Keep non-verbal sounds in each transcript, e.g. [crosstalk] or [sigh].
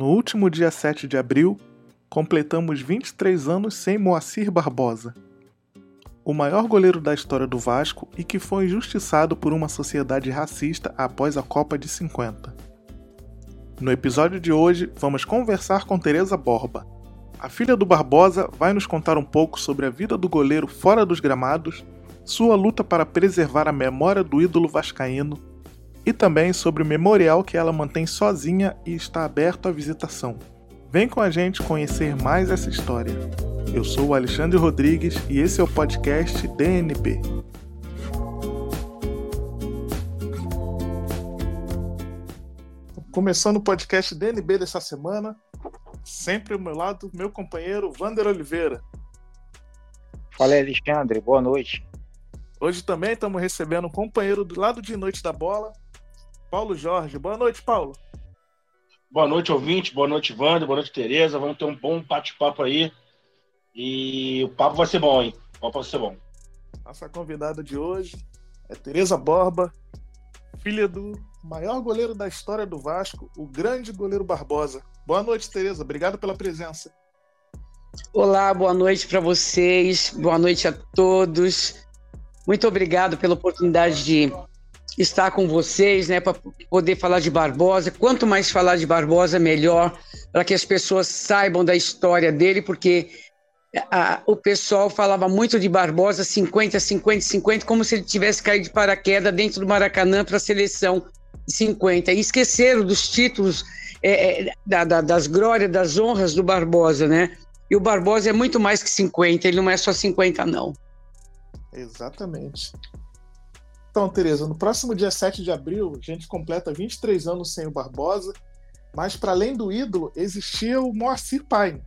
No último dia 7 de abril, completamos 23 anos sem Moacir Barbosa, o maior goleiro da história do Vasco e que foi injustiçado por uma sociedade racista após a Copa de 50. No episódio de hoje, vamos conversar com Teresa Borba. A filha do Barbosa vai nos contar um pouco sobre a vida do goleiro fora dos gramados, sua luta para preservar a memória do ídolo vascaíno e também sobre o memorial que ela mantém sozinha e está aberto à visitação. Vem com a gente conhecer mais essa história. Eu sou o Alexandre Rodrigues e esse é o podcast DNB. Começando o podcast DNB dessa semana, sempre ao meu lado, meu companheiro Vander Oliveira. Fala Alexandre, boa noite. Hoje também estamos recebendo um companheiro do lado de noite da bola, Paulo Jorge. Boa noite, Paulo. Boa noite, ouvinte. Boa noite, Wander. Boa noite, Tereza. Vamos ter um bom bate-papo aí. E o papo vai ser bom, hein? O papo vai ser bom. Nossa convidada de hoje é Tereza Borba, filha do maior goleiro da história do Vasco, o grande goleiro Barbosa. Boa noite, Tereza. Obrigado pela presença. Olá, boa noite para vocês. Boa noite a todos. Muito obrigado pela oportunidade de estar com vocês, né, para poder falar de Barbosa. Quanto mais falar de Barbosa, melhor, para que as pessoas saibam da história dele, porque a, o pessoal falava muito de Barbosa 50, 50, 50, como se ele tivesse caído de paraquedas dentro do Maracanã para a seleção de 50. E esqueceram dos títulos, é, é, da, da, das glórias, das honras do Barbosa, né? E o Barbosa é muito mais que 50, ele não é só 50, não. Exatamente. Então, Tereza, no próximo dia 7 de abril, a gente completa 23 anos sem o Barbosa, mas para além do ídolo, existia o Moacir Pai.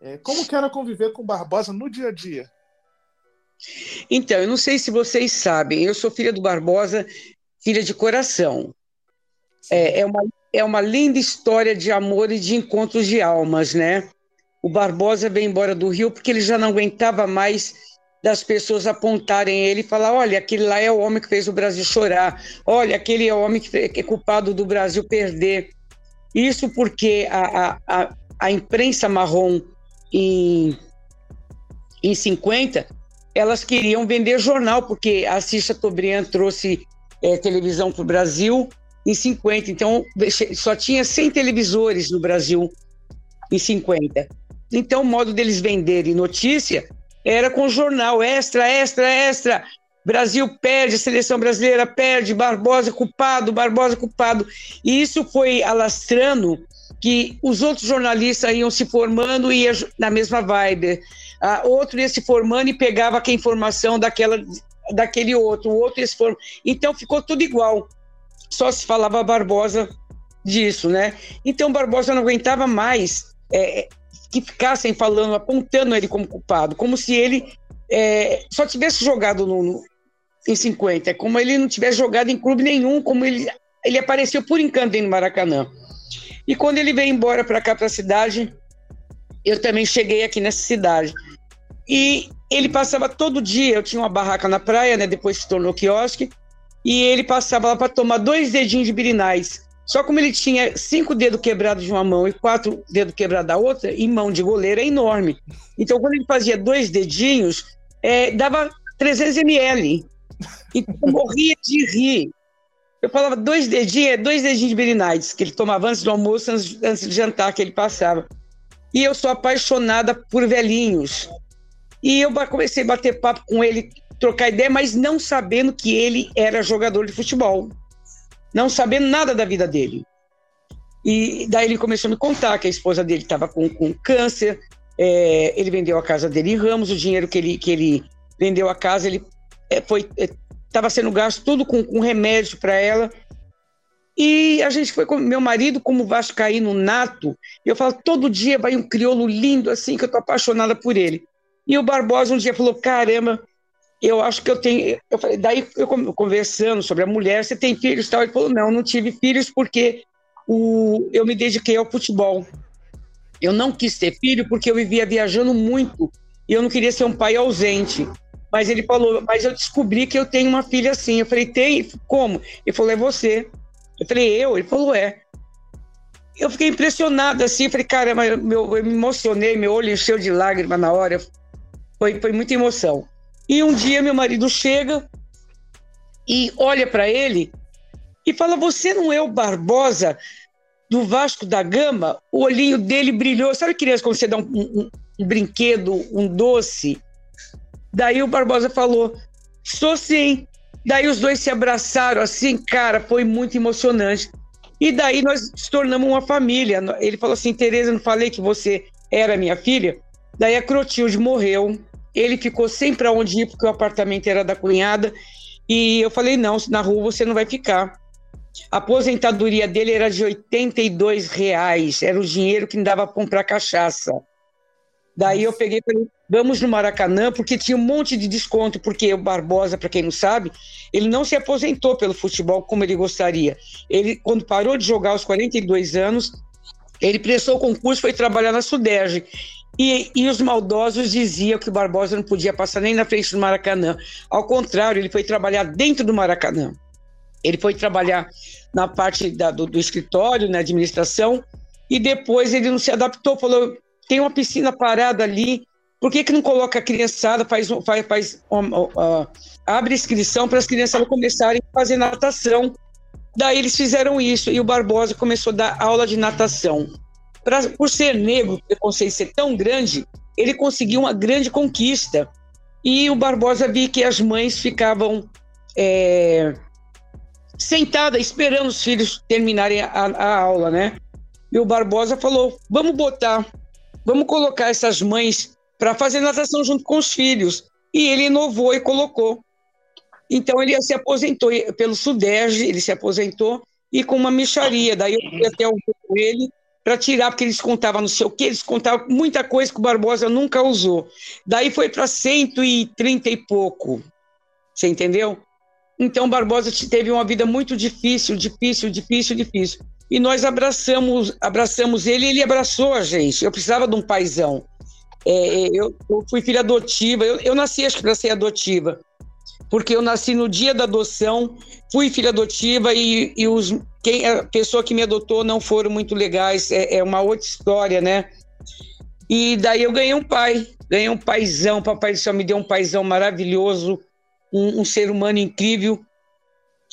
É, como que era conviver com o Barbosa no dia a dia? Então, eu não sei se vocês sabem, eu sou filha do Barbosa, filha de coração. É, é, uma, é uma linda história de amor e de encontros de almas, né? O Barbosa veio embora do Rio porque ele já não aguentava mais das pessoas apontarem ele e falar: olha, aquele lá é o homem que fez o Brasil chorar, olha, aquele é o homem que é culpado do Brasil perder. Isso porque a, a, a imprensa marrom em, em 50, elas queriam vender jornal, porque a Cissa Tobrian trouxe é, televisão para o Brasil em 50, então só tinha 100 televisores no Brasil em 50. Então, o modo deles venderem notícia era com jornal extra, extra, extra. Brasil perde, seleção brasileira perde, Barbosa culpado, Barbosa culpado. E isso foi alastrando que os outros jornalistas iam se formando e ia na mesma vibe. Ah, outro ia se formando e pegava a informação daquela, daquele outro, o outro ia se formando. Então ficou tudo igual. Só se falava Barbosa disso, né? Então Barbosa não aguentava mais é, que ficassem falando, apontando ele como culpado, como se ele é, só tivesse jogado no, no, em 50, como ele não tivesse jogado em clube nenhum, como ele, ele apareceu por encanto no Maracanã. E quando ele veio embora para cá, para a cidade, eu também cheguei aqui nessa cidade. E ele passava todo dia, eu tinha uma barraca na praia, né, depois se tornou quiosque, e ele passava lá para tomar dois dedinhos de birinais. Só como ele tinha cinco dedos quebrados de uma mão e quatro dedos quebrados da outra, e mão de goleiro é enorme. Então, quando ele fazia dois dedinhos, é, dava 300 ml. E eu morria de rir. Eu falava dois dedinhos, é dois dedinhos de Berinides, que ele tomava antes do almoço, antes, antes de jantar, que ele passava. E eu sou apaixonada por velhinhos. E eu comecei a bater papo com ele, trocar ideia, mas não sabendo que ele era jogador de futebol não sabendo nada da vida dele. E daí ele começou a me contar que a esposa dele estava com, com câncer, é, ele vendeu a casa dele em Ramos, o dinheiro que ele, que ele vendeu a casa, ele é, foi estava é, sendo gasto tudo com, com remédio para ela. E a gente foi com meu marido como vascaíno nato. Eu falo, todo dia vai um crioulo lindo assim, que eu tô apaixonada por ele. E o Barbosa um dia falou, caramba, eu acho que eu tenho. Eu falei, daí eu conversando sobre a mulher, você tem filhos tal? Ele falou, não, não tive filhos porque o, eu me dediquei ao futebol. Eu não quis ter filho porque eu vivia viajando muito e eu não queria ser um pai ausente. Mas ele falou, mas eu descobri que eu tenho uma filha assim. Eu falei, tem? Como? Ele falou, é você. Eu falei, eu? Ele falou, é. eu fiquei impressionada assim, falei, cara, meu, eu me emocionei, meu olho encheu de lágrimas na hora, foi, foi muita emoção. E um dia meu marido chega e olha para ele e fala: Você não é o Barbosa do Vasco da Gama? O olhinho dele brilhou. Sabe, criança, quando você dá um, um, um brinquedo, um doce? Daí o Barbosa falou: Sou sim. Daí os dois se abraçaram assim, cara, foi muito emocionante. E daí nós se tornamos uma família. Ele falou assim: Tereza, não falei que você era minha filha? Daí a Crotilde morreu. Ele ficou sem para onde ir, porque o apartamento era da cunhada. E eu falei: não, na rua você não vai ficar. A aposentadoria dele era de 82 reais, era o dinheiro que dava para comprar cachaça. Daí eu peguei e falei, vamos no Maracanã, porque tinha um monte de desconto, porque o Barbosa, para quem não sabe, ele não se aposentou pelo futebol como ele gostaria. Ele, quando parou de jogar aos 42 anos, ele prestou concurso, foi trabalhar na Suderge. E, e, os maldosos diziam que o Barbosa não podia passar nem na frente do Maracanã. Ao contrário, ele foi trabalhar dentro do Maracanã. Ele foi trabalhar na parte da, do, do, escritório, na administração, e depois ele não se adaptou, falou: tem uma piscina parada ali, por que, que não coloca a criançada, faz, faz, faz uh, abre inscrição para as crianças começarem a fazer natação? Daí eles fizeram isso, e o Barbosa começou a dar aula de natação. Pra, por ser negro, o preconceito ser tão grande, ele conseguiu uma grande conquista. E o Barbosa viu que as mães ficavam é, sentadas esperando os filhos terminarem a, a aula, né? E o Barbosa falou: vamos botar, vamos colocar essas mães para fazer natação junto com os filhos. E ele inovou e colocou. Então ele se aposentou pelo Sudeste, ele se aposentou e com uma micharia. Daí eu fui até o ele para tirar, porque eles contavam não sei o que, eles contavam muita coisa que o Barbosa nunca usou. Daí foi para 130 e pouco. Você entendeu? Então Barbosa teve uma vida muito difícil, difícil, difícil, difícil. E nós abraçamos, abraçamos ele ele abraçou a gente. Eu precisava de um paizão. É, eu, eu, fui filha adotiva, eu, eu nasci, acho que para ser adotiva porque eu nasci no dia da adoção, fui filha adotiva e, e os, quem, a pessoa que me adotou não foram muito legais, é, é uma outra história, né? E daí eu ganhei um pai, ganhei um paizão, papai do céu me deu um paizão maravilhoso, um, um ser humano incrível.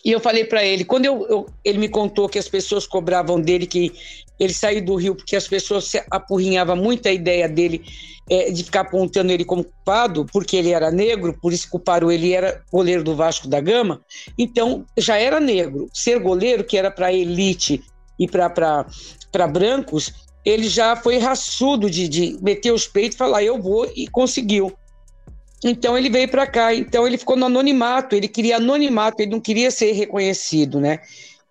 E eu falei para ele, quando eu, eu, ele me contou que as pessoas cobravam dele, que ele saiu do Rio porque as pessoas apurrinhavam muito a ideia dele é, de ficar apontando ele como culpado, porque ele era negro, por isso culparam ele, era goleiro do Vasco da Gama, então já era negro. Ser goleiro, que era para elite e para brancos, ele já foi raçudo de, de meter os peitos e falar, eu vou, e conseguiu. Então ele veio para cá, então ele ficou no anonimato, ele queria anonimato, ele não queria ser reconhecido, né?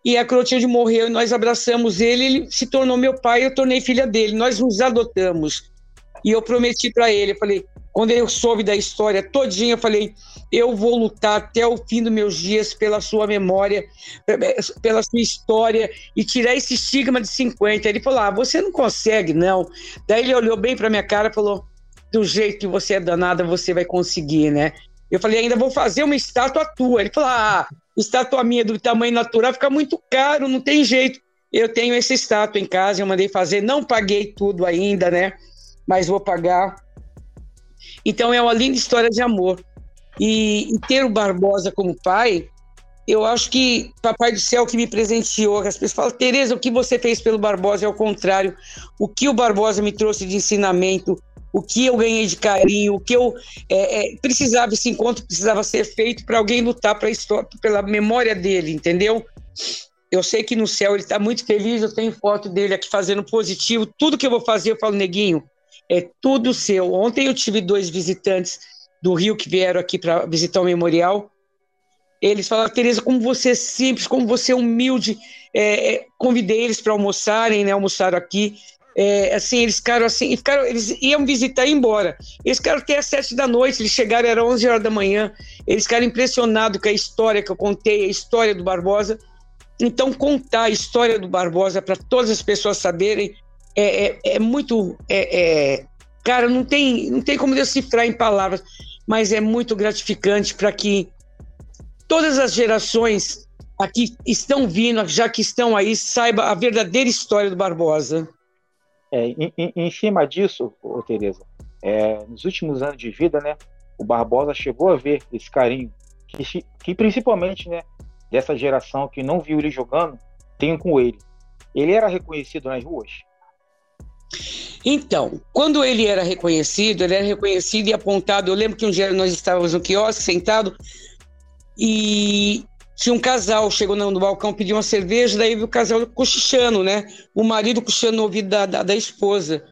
E a Clotilde morreu e nós abraçamos ele, ele se tornou meu pai, eu tornei filha dele, nós nos adotamos. E eu prometi para ele, eu falei, quando eu soube da história todinha, eu falei, eu vou lutar até o fim dos meus dias pela sua memória, pela sua história e tirar esse estigma de 50. Ele falou: "Ah, você não consegue, não". Daí ele olhou bem para minha cara e falou: "Do jeito que você é danada, você vai conseguir, né?" Eu falei: "Ainda vou fazer uma estátua tua". Ele falou: "Ah, estátua minha do tamanho natural fica muito caro, não tem jeito". Eu tenho essa estátua em casa, eu mandei fazer, não paguei tudo ainda, né? mas vou pagar. Então é uma linda história de amor. E, e ter o Barbosa como pai, eu acho que Papai do Céu que me presenteou, as pessoas falam, Tereza, o que você fez pelo Barbosa é o contrário. O que o Barbosa me trouxe de ensinamento, o que eu ganhei de carinho, o que eu é, é, precisava, esse encontro precisava ser feito para alguém lutar pra história, pela memória dele, entendeu? Eu sei que no céu ele está muito feliz, eu tenho foto dele aqui fazendo positivo. Tudo que eu vou fazer, eu falo, neguinho, é tudo seu. Ontem eu tive dois visitantes do Rio que vieram aqui para visitar o memorial. Eles falaram, Tereza, como você é simples, como você é humilde. É, é, convidei eles para almoçarem, né? Almoçaram aqui. É, assim, eles ficaram assim, ficaram, eles iam visitar e ir embora. Eles ficaram até às sete da noite, eles chegaram, era onze horas da manhã. Eles ficaram impressionados com a história que eu contei, a história do Barbosa. Então, contar a história do Barbosa para todas as pessoas saberem é, é, é muito. É, é, cara, não tem, não tem como decifrar em palavras, mas é muito gratificante para que todas as gerações aqui estão vindo, já que estão aí, saiba a verdadeira história do Barbosa. É, em, em, cima disso, ô, Tereza, é, nos últimos anos de vida, né, o Barbosa chegou a ver esse carinho que, que principalmente, né, dessa geração que não viu ele jogando, tem com ele. Ele era reconhecido nas ruas? Então, quando ele era reconhecido, ele era reconhecido e apontado. Eu lembro que um dia nós estávamos no quiosque sentado e tinha um casal, chegou no balcão, pediu uma cerveja, daí o casal cochichando, né? O marido cochichando no ouvido da, da, da, esposa.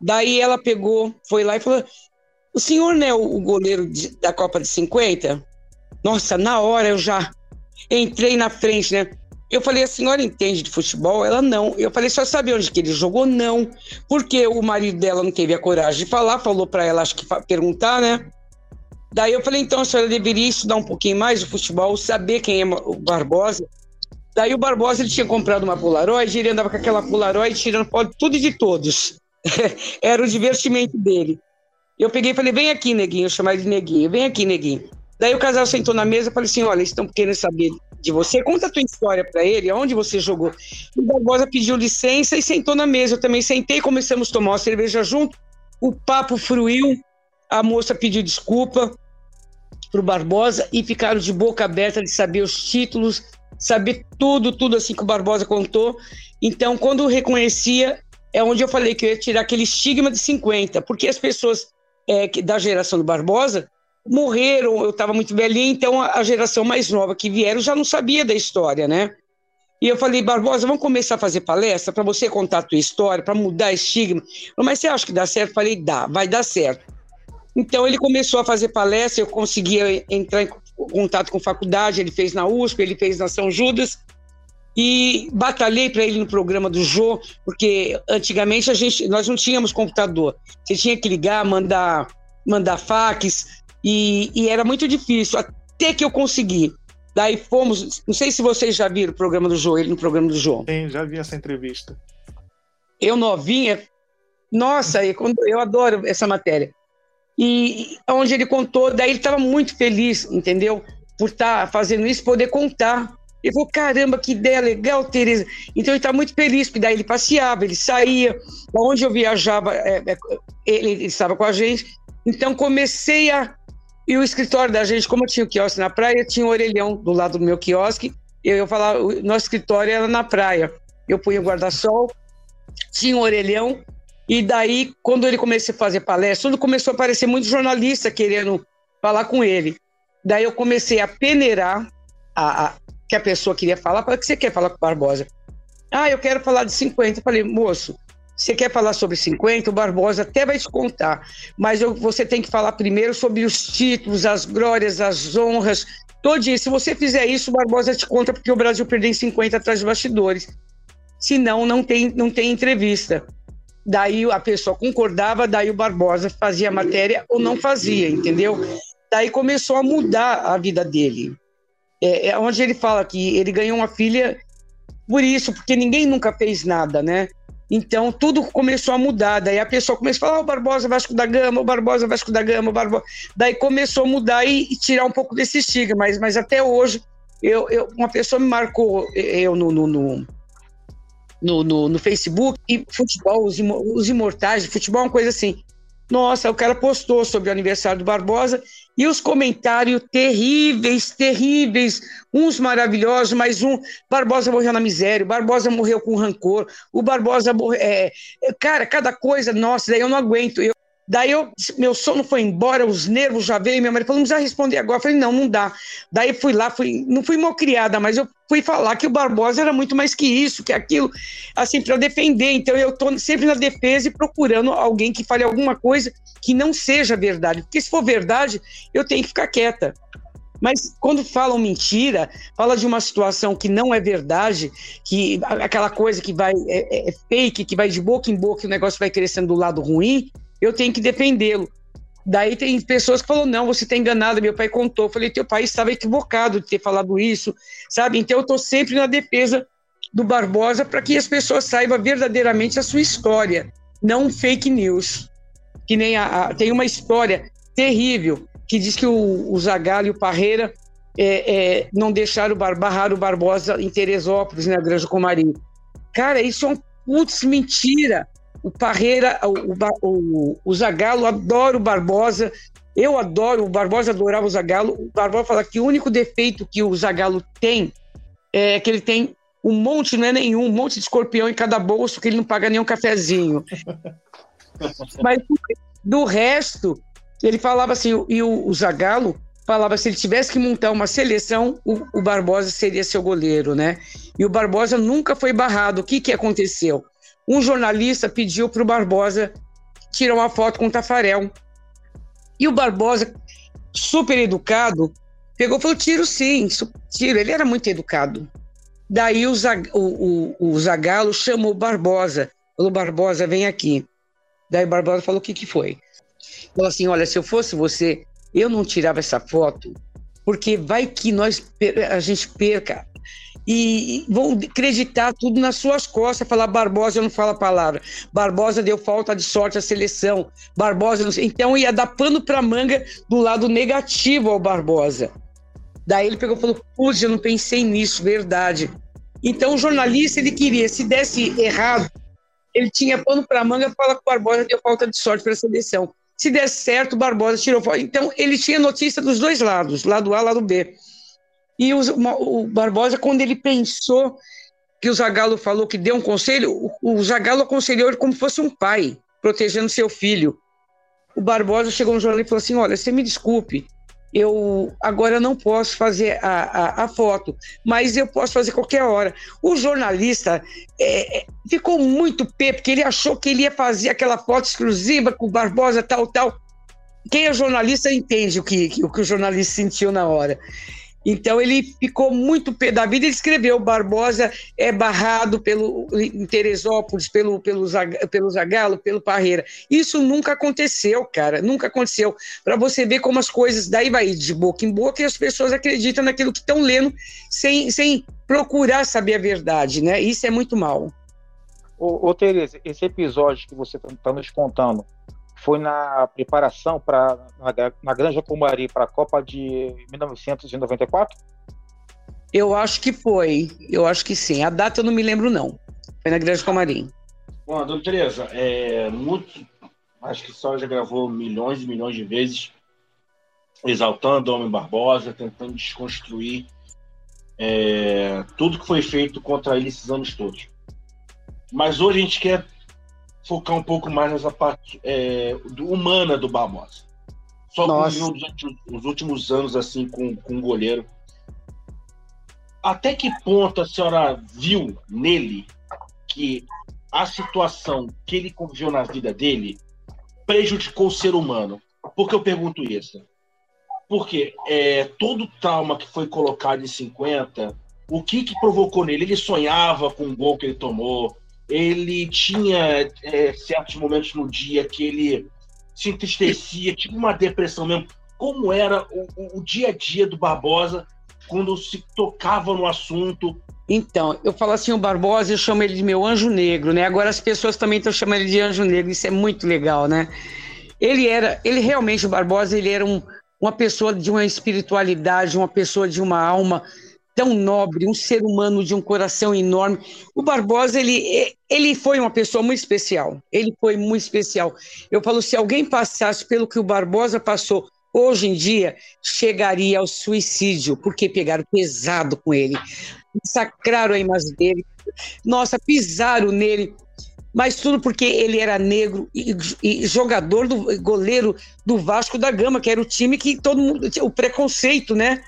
Daí ela pegou, foi lá e falou: O senhor não é o goleiro de, da Copa de 50? Nossa, na hora eu já entrei na frente, né? Eu falei, a senhora entende de futebol? Ela não. Eu falei, só sabe onde que ele jogou? Não. Porque o marido dela não teve a coragem de falar, falou para ela, acho que perguntar, né? Daí eu falei, então a senhora deveria estudar um pouquinho mais de futebol, saber quem é o Barbosa. Daí o Barbosa ele tinha comprado uma Polaroid, ele andava com aquela Polaroid tirando foto tudo de todos. [laughs] Era o divertimento dele. Eu peguei e falei, vem aqui, neguinho, eu chamei de neguinho, vem aqui, neguinho. Daí o casal sentou na mesa e falei assim, olha, estão querendo saber de você, conta a tua história para ele, aonde você jogou. O Barbosa pediu licença e sentou na mesa. Eu também sentei, começamos a tomar uma cerveja junto. O papo fruiu, a moça pediu desculpa pro Barbosa e ficaram de boca aberta de saber os títulos, saber tudo, tudo assim que o Barbosa contou. Então, quando reconhecia, é onde eu falei que eu ia tirar aquele estigma de 50, porque as pessoas é, da geração do Barbosa morreram, eu estava muito velhinha, então a, geração mais nova que vieram já não sabia da história, né? E eu falei, Barbosa, vamos começar a fazer palestra para você contar a tua história, para mudar estigma. Mas você acha que dá certo? Eu falei, dá, vai dar certo. Então ele começou a fazer palestra, eu conseguia entrar em contato com faculdade, ele fez na USP, ele fez na São Judas, e batalhei para ele no programa do Jô, porque antigamente a gente, nós não tínhamos computador. Você tinha que ligar, mandar, mandar fax, e, e era muito difícil, até que eu consegui. Daí fomos. Não sei se vocês já viram o programa do João, ele no programa do João. Sim, já vi essa entrevista. Eu novinha. Nossa, eu adoro essa matéria. E onde ele contou, daí ele estava muito feliz, entendeu? Por estar tá fazendo isso, poder contar. Ele falou: caramba, que ideia legal, Tereza. Então ele está muito feliz, porque daí ele passeava, ele saía, onde eu viajava, é, é, ele, estava com a gente. Então comecei a e o escritório da gente, como eu tinha o quiosque na praia, tinha um orelhão do lado do meu quiosque. Eu, eu falava, o nosso escritório era na praia. Eu punha o guarda-sol, tinha um orelhão. E daí, quando ele começou a fazer palestra, tudo começou a aparecer muito jornalista querendo falar com ele. Daí eu comecei a peneirar a, a que a pessoa queria falar. O que você quer falar com o Barbosa? Ah, eu quero falar de 50. Eu falei, moço, você quer falar sobre 50? O Barbosa até vai te contar, mas eu, você tem que falar primeiro sobre os títulos, as glórias, as honras, todinho. Se você fizer isso, o Barbosa te conta porque o Brasil perdeu em 50 atrás de bastidores. Senão, não tem, não tem entrevista. Daí a pessoa concordava, daí o Barbosa fazia a matéria ou não fazia, entendeu? Daí começou a mudar a vida dele. É, é onde ele fala que ele ganhou uma filha por isso, porque ninguém nunca fez nada, né? Então, tudo começou a mudar. Daí a pessoa começou a falar: oh, o Barbosa Vasco da Gama, o Barbosa Vasco da Gama, o Barbosa. Daí começou a mudar e, e, tirar um pouco desse estigma. Mas, mas até hoje, eu, eu, uma pessoa me marcou eu no, no, no, no, no Facebook e futebol, os, os imortais de futebol, uma coisa assim. Nossa, o cara postou sobre o aniversário do Barbosa e os comentários terríveis, terríveis, uns maravilhosos, mas um Barbosa morreu na miséria, o Barbosa morreu com rancor, o Barbosa morreu. É, é, cara, cada coisa, nossa, daí eu não aguento. Eu, Daí eu, meu sono foi embora, os nervos já veio, minha mãe falou, não precisa responder agora. Eu falei, não, não dá. Daí fui lá, fui, não fui mal criada, mas eu fui falar que o Barbosa era muito mais que isso, que aquilo, assim, para defender. Então eu estou sempre na defesa e procurando alguém que fale alguma coisa que não seja verdade. Porque se for verdade, eu tenho que ficar quieta. Mas quando falam mentira, fala de uma situação que não é verdade, que aquela coisa que vai é, é, é fake, que vai de boca em boca, e o negócio vai crescendo do lado ruim, eu tenho que defendê-lo. Daí tem pessoas que falam, não, você está enganado, meu pai contou. Eu falei, teu pai estava equivocado de ter falado isso, sabe? Então eu estou sempre na defesa do Barbosa para que as pessoas saibam verdadeiramente a sua história, não fake news. Que nem a, a tem uma história terrível que diz que o, o Zagallo e o Parreira é, é, não deixaram barrar o Barbosa em Teresópolis, na né, Granja Comari. Cara, isso é um putz, mentira. O Parreira, o, o, o Zagalo adora o Barbosa. Eu adoro, o Barbosa adorava o Zagalo. O Barbosa fala que o único defeito que o Zagalo tem é que ele tem um monte, não é nenhum, um monte de escorpião em cada bolso que ele não paga nenhum cafezinho. [laughs] Mas do resto, ele falava assim, e o, o Zagalo falava se ele tivesse que montar uma seleção, o, o, Barbosa seria seu goleiro, né? E o Barbosa nunca foi barrado. O que, que aconteceu? Um jornalista pediu para o Barbosa tirar uma foto com o Tafarel. E o Barbosa, super educado, pegou e falou: tiro sim, tiro. Ele era muito educado. Daí o, Zag, o, o, o Zagalo chamou o Barbosa. Falou: Barbosa, vem aqui. Daí o Barbosa falou: o que, que foi? Falou assim: olha, se eu fosse você, eu não tirava essa foto, porque vai que nós a gente perca e vão acreditar tudo nas suas costas, falar Barbosa não fala a palavra, Barbosa deu falta de sorte à seleção, Barbosa não. Então ia dar pano para manga do lado negativo ao Barbosa. Daí ele pegou e falou: Putz, eu não pensei nisso, verdade. Então o jornalista ele queria, se desse errado, ele tinha pano para manga, fala que o Barbosa deu falta de sorte para a seleção. Se der certo, o Barbosa tirou fora. Então, ele tinha notícia dos dois lados, lado A, lado B. E o, Barbosa, quando ele pensou que o Zagalo falou que deu um conselho, o, o Zagalo aconselhou ele como fosse um pai, protegendo seu filho. O Barbosa chegou no jornal e falou assim: Olha, você me desculpe, eu agora não posso fazer a, a, a, foto, mas eu posso fazer qualquer hora. O jornalista é, é, ficou muito pé, porque ele achou que ele ia fazer aquela foto exclusiva com o Barbosa, tal, tal. Quem é jornalista entende o que, o que o jornalista sentiu na hora. Então ele ficou muito pé da vida. Ele escreveu: Barbosa é barrado pelo em Teresópolis, pelo, pelo, pelo Zagalo, pelo Parreira. Isso nunca aconteceu, cara. Nunca aconteceu. Para você ver como as coisas daí vai de boca em boca e as pessoas acreditam naquilo que estão lendo sem, sem procurar saber a verdade, né? Isso é muito mal. Ô, ô Tereza, esse episódio que você está tá nos contando, foi na preparação para na, na Granja Comari para a Copa de 1994? Eu acho que foi. Eu acho que sim. A data eu não me lembro, não. Foi na Granja Comari. Bom, dona Tereza, é, muito, acho que só já gravou milhões e milhões de vezes exaltando o Homem Barbosa, tentando desconstruir é, tudo que foi feito contra ele esses anos todos. Mas hoje a gente quer focar um pouco mais nessa parte é, do, humana do Barbosa. Só com os últimos anos assim com, com o goleiro. Até que ponto a senhora viu nele que a situação que ele conviveu na vida dele prejudicou o ser humano? Por que eu pergunto isso? Porque é, todo o trauma que foi colocado em 50, o que, que provocou nele? Ele sonhava com o gol que ele tomou, ele tinha é, certos momentos no dia que ele se entristecia, tipo uma depressão mesmo. Como era o, o, o dia a dia do Barbosa quando se tocava no assunto? Então, eu falo assim, o Barbosa, eu chamo ele de meu anjo negro, né? Agora as pessoas também estão chamando ele de anjo negro, isso é muito legal, né? Ele era, ele realmente, o Barbosa, ele era um, uma pessoa de uma espiritualidade, uma pessoa de uma alma tão nobre, um ser humano de um coração enorme. O Barbosa, ele, ele foi uma pessoa muito especial. Ele foi muito especial. Eu falo, se alguém passasse pelo que o Barbosa passou hoje em dia, chegaria ao suicídio, porque pegaram pesado com ele. Massacraram a imagem dele. Nossa, pisaram nele. Mas tudo porque ele era negro e, e jogador do goleiro do Vasco da Gama, que era o time que todo mundo. O preconceito, né?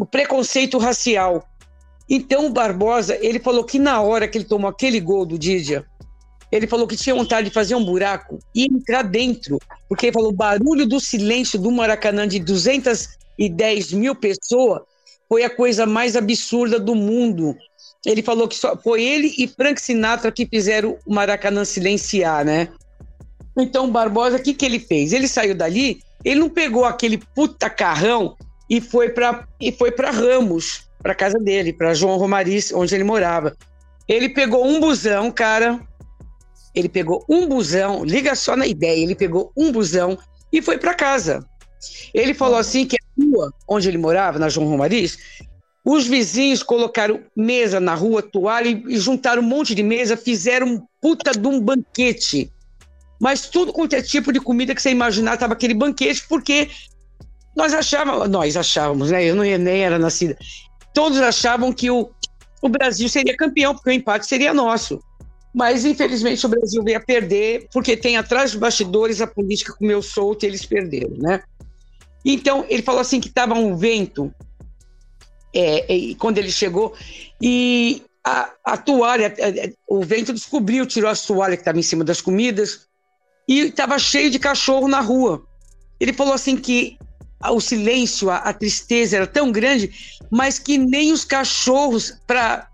O preconceito racial. Então o Barbosa, ele falou que na hora que ele tomou aquele gol do Didia, ele falou que tinha vontade de fazer um buraco e entrar dentro, porque ele falou o barulho do silêncio do Maracanã de 210 mil pessoas foi a coisa mais absurda do mundo. Ele falou que só foi ele e Frank Sinatra que fizeram o Maracanã silenciar, né? Então o Barbosa, o que, que ele fez? Ele saiu dali, ele não pegou aquele puta carrão e foi para e foi para Ramos, para casa dele, para João Romariz, onde ele morava. Ele pegou um busão, cara. Ele pegou um busão, liga só na ideia, ele pegou um busão e foi para casa. Ele falou assim que a rua onde ele morava, na João Romariz, os vizinhos colocaram mesa na rua, toalha e juntaram um monte de mesa, fizeram um puta de um banquete. Mas tudo quanto é tipo de comida que você imaginar estava aquele banquete, porque nós achávamos, nós achávamos, né? Eu não, nem era nascida. Todos achavam que o, o Brasil seria campeão, porque o empate seria nosso. Mas, infelizmente, o Brasil veio a perder, porque tem atrás dos bastidores a política comeu solto e eles perderam, né? Então, ele falou assim que estava um vento é, é, quando ele chegou, e a, a toalha, é, é, o vento descobriu, tirou a toalha que estava em cima das comidas, e estava cheio de cachorro na rua. Ele falou assim que o silêncio, a, a tristeza era tão grande, mas que nem os cachorros, para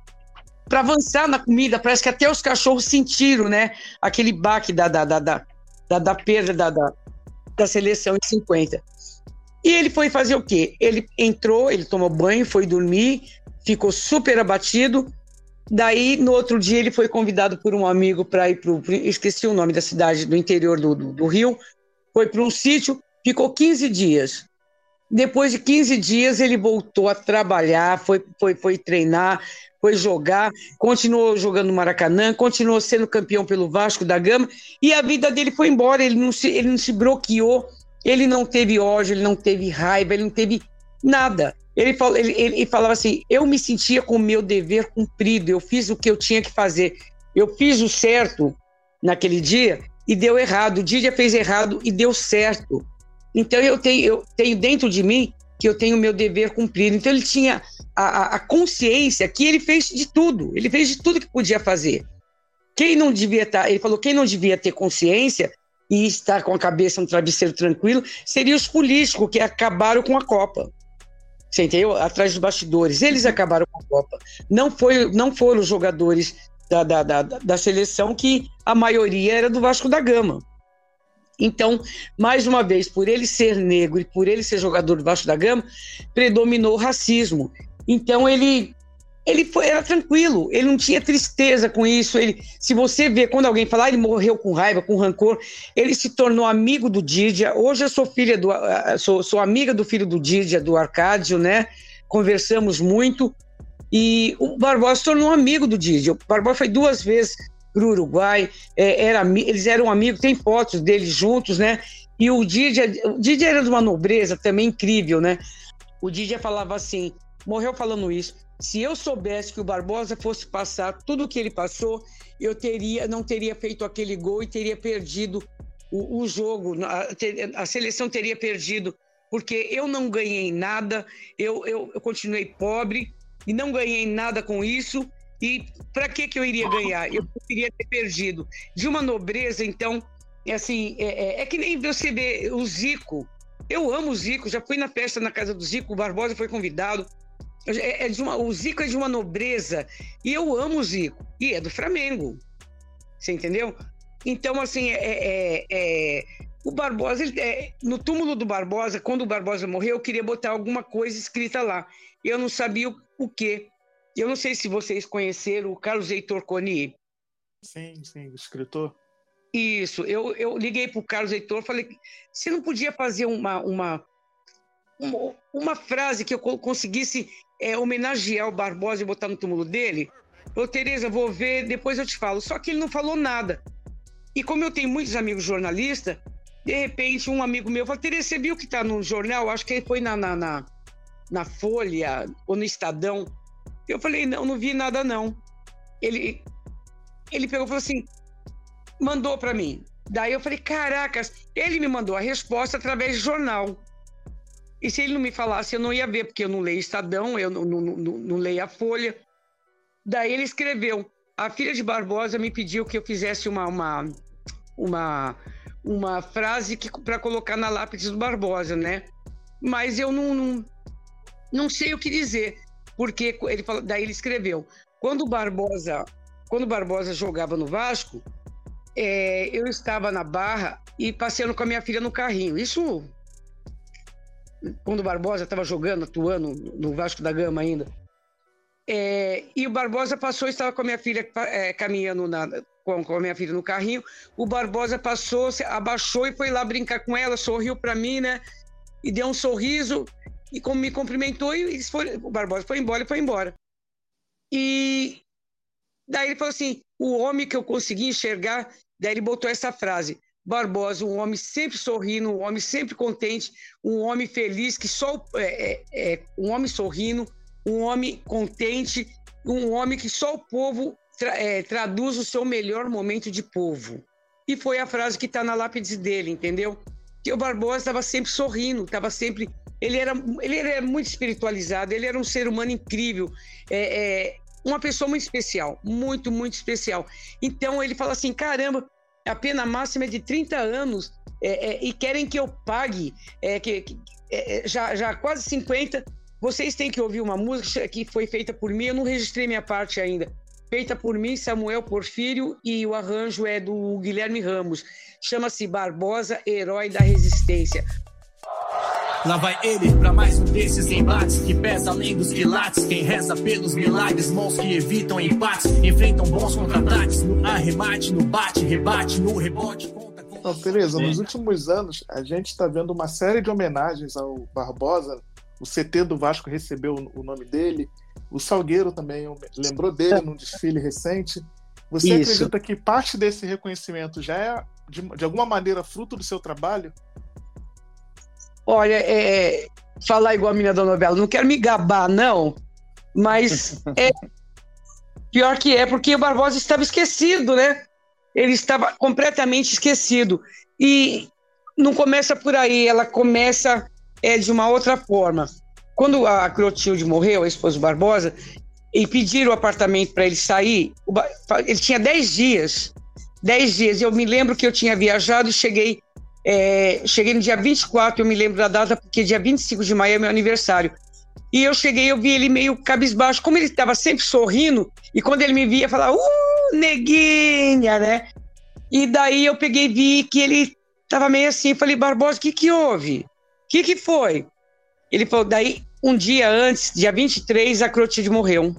para avançar na comida, parece que até os cachorros sentiram, né? Aquele baque da, da, da, da, da, da perda da, da, da seleção em 50. E ele foi fazer o quê? Ele entrou, ele tomou banho, foi dormir, ficou super abatido. Daí, no outro dia, ele foi convidado por um amigo para ir para o. Esqueci o nome da cidade do interior do, do, do Rio. Foi para um sítio, ficou 15 dias. Depois de 15 dias, ele voltou a trabalhar, foi, foi, foi treinar, foi jogar, continuou jogando no Maracanã, continuou sendo campeão pelo Vasco da Gama, e a vida dele foi embora, ele não se, ele não se bloqueou, ele não teve ódio, ele não teve raiva, ele não teve nada. Ele, fala, ele, ele falava assim: eu me sentia com o meu dever cumprido, eu fiz o que eu tinha que fazer, eu fiz o certo naquele dia e deu errado, o Didia fez errado e deu certo. Então eu tenho, eu tenho dentro de mim que eu tenho o meu dever cumprido. Então ele tinha a, a, consciência que ele fez de tudo, ele fez de tudo que podia fazer. Quem não devia estar, tá, ele falou, quem não devia ter consciência e estar com a cabeça no travesseiro tranquilo, seriam os políticos que acabaram com a Copa. Você entendeu? Atrás dos bastidores. Eles acabaram com a Copa. Não, foi, não foram os jogadores da, da, da, da seleção que a maioria era do Vasco da Gama. Então, mais uma vez, por ele ser negro e por ele ser jogador debaixo da gama, predominou o racismo. Então ele ele foi, era tranquilo, ele não tinha tristeza com isso. Ele, se você vê quando alguém fala, ah, ele morreu com raiva, com rancor, ele se tornou amigo do Didia. Hoje eu sou filha do, sou, sou amiga do filho do Didia, do Arcádio, né? Conversamos muito e o Barbosa se tornou amigo do Didia. O Barbosa foi duas vezes para o Uruguai, é, era, eles eram amigos, tem fotos deles juntos, né? E o Didia, o Didia era de uma nobreza também incrível, né? O Didia falava assim, morreu falando isso, se eu soubesse que o Barbosa fosse passar tudo o que ele passou, eu teria, não teria feito aquele gol e teria perdido o, o jogo, a, a, seleção teria perdido, porque eu não ganhei nada, eu, eu, eu continuei pobre e não ganhei nada com isso, e para que, que eu iria ganhar? Eu queria ter perdido. De uma nobreza, então, é assim, é, é, é, que nem você vê o Zico. Eu amo o Zico, já fui na festa na casa do Zico, o Barbosa foi convidado. É, é de uma, o Zico é de uma nobreza. E eu amo o Zico. E é do Flamengo. Você entendeu? Então, assim, é, é, é o Barbosa, ele, é, no túmulo do Barbosa, quando o Barbosa morreu, eu queria botar alguma coisa escrita lá. Eu não sabia o, o quê. Eu não sei se vocês conheceram o Carlos Heitor Coni. Sim, sim, escritor. Isso, eu, eu liguei para o Carlos Heitor falei, você não podia fazer uma, uma, uma, uma frase que eu conseguisse é, homenagear o Barbosa e botar no túmulo dele? Ô, Tereza, vou ver, depois eu te falo. Só que ele não falou nada. E como eu tenho muitos amigos jornalistas, de repente um amigo meu falou, Tereza, você viu que está no jornal? Acho que foi na, na, na, na Folha ou no Estadão eu falei, não, não vi nada não. Ele, ele pegou e falou assim, mandou para mim. Daí eu falei, caracas, ele me mandou a resposta através de jornal. E se ele não me falasse, eu não ia ver, porque eu não leio Estadão, eu não, não, não, não leio a Folha. Daí ele escreveu, a filha de Barbosa me pediu que eu fizesse uma, uma, uma, uma frase para colocar na lápide do Barbosa, né? Mas eu não, não, não sei o que dizer porque ele falou, daí ele escreveu: quando o Barbosa, quando Barbosa jogava no Vasco, é, eu estava na Barra e passeando com a minha filha no carrinho. Isso quando o Barbosa estava jogando, atuando no Vasco da Gama ainda. É, e o Barbosa passou, estava com a minha filha é, caminhando na, com, com, a minha filha no carrinho. O Barbosa passou, abaixou e foi lá brincar com ela, sorriu para mim, né? e deu um sorriso e como me cumprimentou e foi, o Barbosa foi embora e foi embora. E daí ele falou assim: o homem que eu consegui enxergar, daí ele botou essa frase: Barbosa, um homem sempre sorrindo, um homem sempre contente, um homem feliz, que só é, é, é, um homem sorrindo, um homem contente, um homem que só o povo tra é, traduz o seu melhor momento de povo. E foi a frase que está na lápide dele, entendeu? Que o Barbosa estava sempre sorrindo, estava sempre. Ele era, ele era muito espiritualizado, ele era um ser humano incrível, é, é, uma pessoa muito especial, muito, muito especial. Então ele fala assim: caramba, a pena máxima é de 30 anos é, é, e querem que eu pague é, que, que é, já, já quase 50. Vocês têm que ouvir uma música que foi feita por mim, eu não registrei minha parte ainda. Feita por mim, Samuel Porfírio, e o arranjo é do Guilherme Ramos. Chama-se Barbosa, Herói da Resistência. Lá vai ele para mais um desses embates que pesa além dos quilates. Quem reza pelos milagres, mãos que evitam empates, enfrentam bons contra-ataques no arremate, no bate, rebate, no rebote. Conta, conta. Tereza, nos últimos anos a gente está vendo uma série de homenagens ao Barbosa. O CT do Vasco recebeu o nome dele. O Salgueiro também lembrou dele num desfile recente. Você Isso. acredita que parte desse reconhecimento já é, de, de alguma maneira, fruto do seu trabalho? Olha, é, é, falar igual a menina da novela, não quero me gabar, não, mas [laughs] é pior que é, porque o Barbosa estava esquecido, né? Ele estava completamente esquecido. E não começa por aí, ela começa é, de uma outra forma. Quando a Clotilde morreu, a esposa do Barbosa, e pediram o apartamento para ele sair, ele tinha 10 dias. 10 dias. Eu me lembro que eu tinha viajado e cheguei é, cheguei no dia 24, eu me lembro da data, porque dia 25 de maio é meu aniversário. E eu cheguei, eu vi ele meio cabisbaixo, como ele estava sempre sorrindo, e quando ele me via, falava, uh, neguinha, né? E daí eu peguei e vi que ele estava meio assim, falei, Barbosa, o que que houve? O que que foi? Ele falou, daí, um dia antes, dia 23, a Clotilde morreu.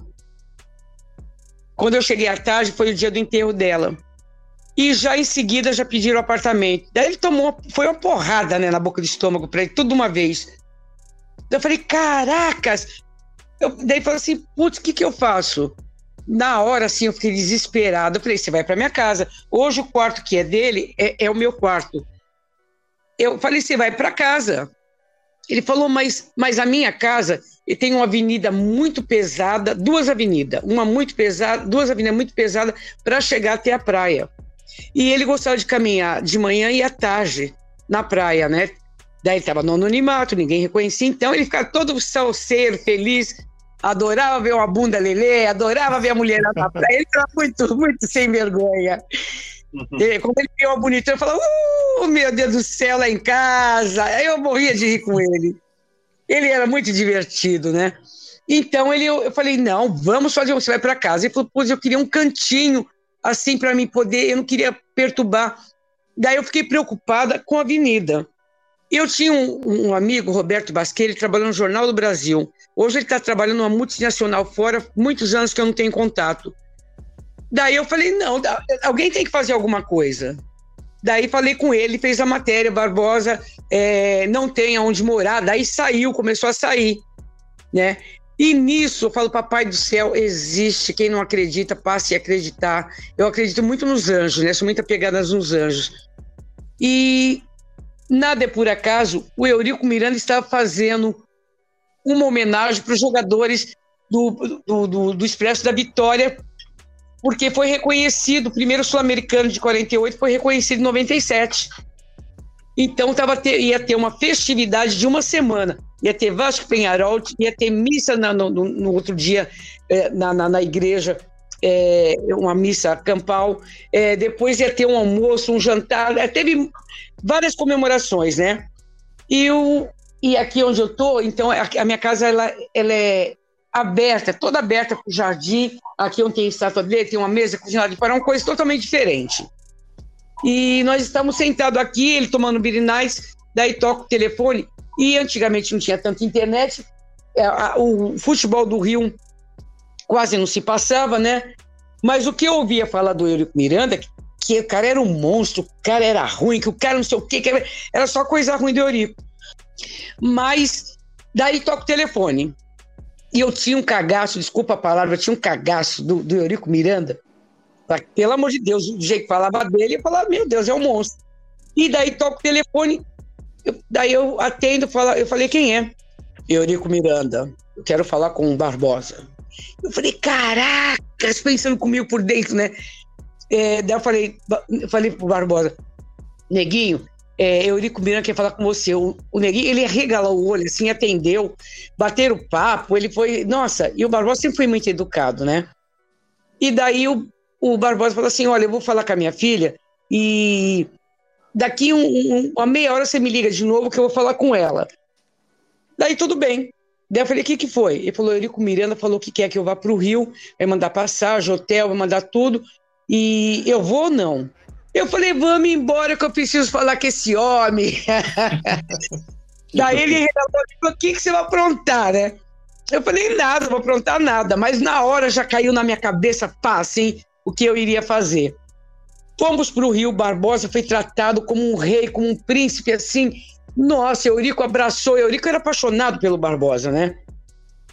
Quando eu cheguei à tarde, foi o dia do enterro dela e já em seguida já pediram o apartamento. Daí ele tomou, foi uma porrada né, na boca do estômago para ele, tudo de uma vez. Eu falei, caracas! Eu, daí falou assim, putz, o que, que eu faço? Na hora, assim, eu fiquei desesperado. Eu falei, você vai para minha casa. Hoje o quarto que é dele é, é o meu quarto. Eu falei, você vai para casa. Ele falou, mas, mas a minha casa tem uma avenida muito pesada, duas avenidas, uma muito pesada, duas avenidas muito pesadas para chegar até a praia. E ele gostava de caminhar de manhã e à tarde na praia, né? Daí ele estava no anonimato, ninguém reconhecia, então ele ficava todo salseiro, feliz, adorava ver uma bunda lelê, adorava ver a mulher na [laughs] praia, ele estava muito, muito sem vergonha. Uhum. E, quando ele viu uma bonita, ele falava, uh, meu Deus do céu, lá em casa. Aí eu morria de rir com ele. Ele era muito divertido, né? Então ele, eu falei, não, vamos fazer, você vai para casa. Ele falou, pois eu queria um cantinho assim, para mim poder, eu não queria perturbar. Daí eu fiquei preocupada com a avenida. Eu tinha um, um amigo, Roberto Basqueira, ele trabalhou no Jornal do Brasil. Hoje ele está trabalhando numa multinacional fora, muitos anos que eu não tenho contato. Daí eu falei, não, alguém tem que fazer alguma coisa. Daí falei com ele, fez a matéria, Barbosa é, não tem aonde morar. Daí saiu, começou a sair, né? E nisso eu falo, papai do céu, existe. Quem não acredita, passe a acreditar. Eu acredito muito nos anjos, né? Sou muito apegada nos anjos. E nada é por acaso, o Eurico Miranda estava fazendo uma homenagem para os jogadores do, do, do, do Expresso da Vitória, porque foi reconhecido, o primeiro sul-americano de 48 foi reconhecido em 97. Então tava ter, ia ter uma festividade de uma semana. Ia ter Vasco Penharol, ia ter missa na, no, no, outro dia é, na, na, na, igreja, é, uma missa campal. É, depois ia ter um almoço, um jantar. Teve várias comemorações, né? E, o, e aqui onde eu estou, então, a, a, minha casa ela, ela é aberta, toda aberta o jardim. Aqui onde tem estátua dele, tem uma mesa cozinhada de para uma coisa totalmente diferente. E nós estamos sentados aqui, ele tomando birinais, daí toca o telefone. E antigamente não tinha tanta internet, é, o futebol do Rio quase não se passava, né? Mas o que eu ouvia falar do Eurico Miranda, que o cara era um monstro, o cara era ruim, que o cara não sei o quê, que era, era só coisa ruim do Eurico. Mas daí toca o telefone. E eu tinha um cagaço, desculpa a palavra, eu tinha um cagaço do, do Eurico Miranda. Pelo amor de Deus, do jeito que falava dele, eu falava, meu Deus, é um monstro. E daí toca o telefone, eu, daí eu atendo, fala, eu falei, quem é? Eurico Miranda, eu quero falar com o Barbosa. Eu falei, caracas, pensando comigo por dentro, né? É, daí eu falei, eu falei pro Barbosa, Neguinho, é, Eurico Miranda quer falar com você. O, o Neguinho, ele regalou o olho, assim, atendeu, bateram papo, ele foi. Nossa, e o Barbosa sempre foi muito educado, né? E daí o, o Barbosa falou assim: olha, eu vou falar com a minha filha e daqui um, um, uma meia hora você me liga de novo que eu vou falar com ela. Daí tudo bem. Daí eu falei, o que, que foi? Ele falou, Eurico Miranda falou que quer que eu vá para o Rio, vai mandar passagem, hotel, vai mandar tudo. E eu vou ou não? Eu falei, vamos embora que eu preciso falar com esse homem. [laughs] Daí ele falou, o que, que você vai aprontar, né? Eu falei, nada, vou aprontar nada. Mas na hora já caiu na minha cabeça, pá, assim, o que eu iria fazer. Fomos para o Rio, Barbosa foi tratado como um rei, como um príncipe, assim. Nossa, Eurico abraçou. Eurico era apaixonado pelo Barbosa, né?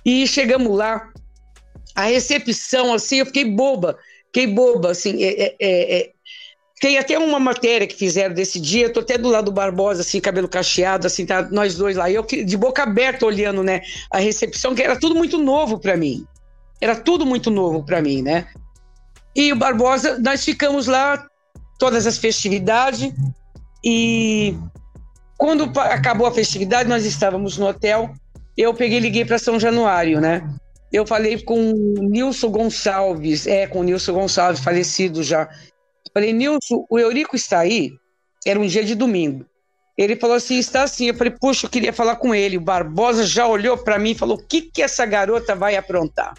E chegamos lá, a recepção, assim, eu fiquei boba. Fiquei boba, assim. É, é, é, é tem até uma matéria que fizeram desse dia, tô até do lado do Barbosa, assim, cabelo cacheado, assim, tá nós dois lá. Eu de boca aberta olhando, né, a recepção, que era tudo muito novo para mim. Era tudo muito novo para mim, né? E o Barbosa, nós ficamos lá todas as festividades e quando acabou a festividade, nós estávamos no hotel. Eu peguei liguei para São Januário, né? Eu falei com o Nilson Gonçalves, é, com o Nilson Gonçalves, falecido já. Falei, Nilson, o Eurico está aí? Era um dia de domingo. Ele falou assim, está assim. Eu falei, puxa, eu queria falar com ele. O Barbosa já olhou para mim e falou, o que, que essa garota vai aprontar?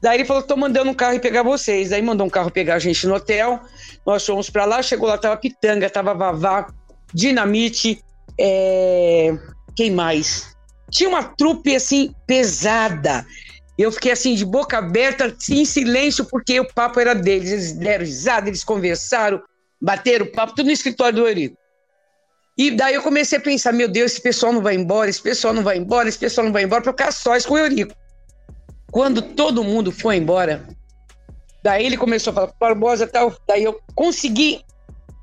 Daí ele falou, tô mandando um carro pegar vocês. Daí mandou um carro pegar a gente no hotel. Nós fomos para lá, chegou lá, tava Pitanga, tava Vavá, Dinamite, é... quem mais? Tinha uma trupe, assim, pesada. Eu fiquei assim, de boca aberta, assim, em silêncio, porque o papo era deles. Eles deram risada, eles conversaram, bateram papo, tudo no escritório do Eurico. E daí eu comecei a pensar, meu Deus, esse pessoal não vai embora, esse pessoal não vai embora, esse pessoal não vai embora, para ficar sós com o Eurico. Quando todo mundo foi embora, daí ele começou a falar, Barbosa tal, daí eu consegui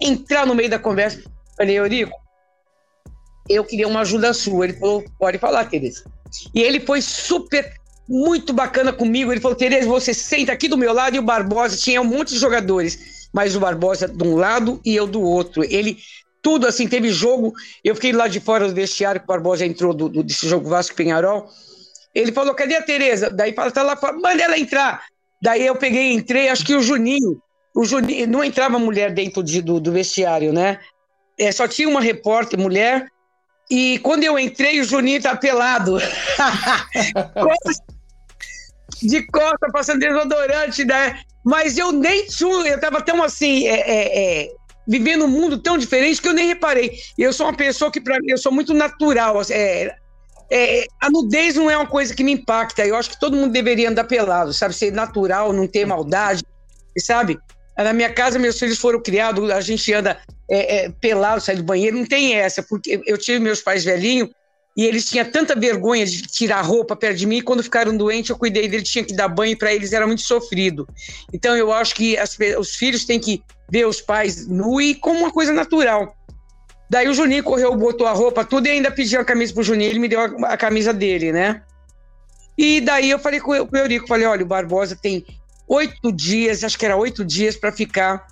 entrar no meio da conversa. Falei, Eurico, eu queria uma ajuda sua. Ele falou, pode falar, Tereza. E ele foi super muito bacana comigo. Ele falou: Tereza, você senta aqui do meu lado e o Barbosa tinha um monte de jogadores, mas o Barbosa de um lado e eu do outro. Ele, tudo assim, teve jogo. Eu fiquei lá de fora do vestiário que o Barbosa entrou do, do, desse jogo Vasco Penharol. Ele falou: cadê a Tereza? Daí fala: tá lá fora, manda ela entrar. Daí eu peguei entrei, acho que o Juninho. O Juninho não entrava mulher dentro de, do, do vestiário, né? É, só tinha uma repórter mulher. E quando eu entrei, o Juninho tá pelado. [laughs] de costa, passando desodorante, né? Mas eu nem tinha, eu tava tão assim, é, é, é, vivendo um mundo tão diferente que eu nem reparei. Eu sou uma pessoa que, para mim, eu sou muito natural. É, é, a nudez não é uma coisa que me impacta. Eu acho que todo mundo deveria andar pelado, sabe? Ser natural, não ter maldade, sabe? Na minha casa, meus filhos foram criados, a gente anda é, é, pelado, sai do banheiro, não tem essa, porque eu tive meus pais velhinhos e eles tinham tanta vergonha de tirar roupa perto de mim, e quando ficaram doentes, eu cuidei deles, tinha que dar banho, para eles era muito sofrido. Então, eu acho que as, os filhos têm que ver os pais nu e como uma coisa natural. Daí o Juninho correu, botou a roupa, tudo, e ainda pediu a camisa pro Juninho, ele me deu a, a camisa dele, né? E daí eu falei com o Eurico, falei, olha, o Barbosa tem oito dias, acho que era oito dias para ficar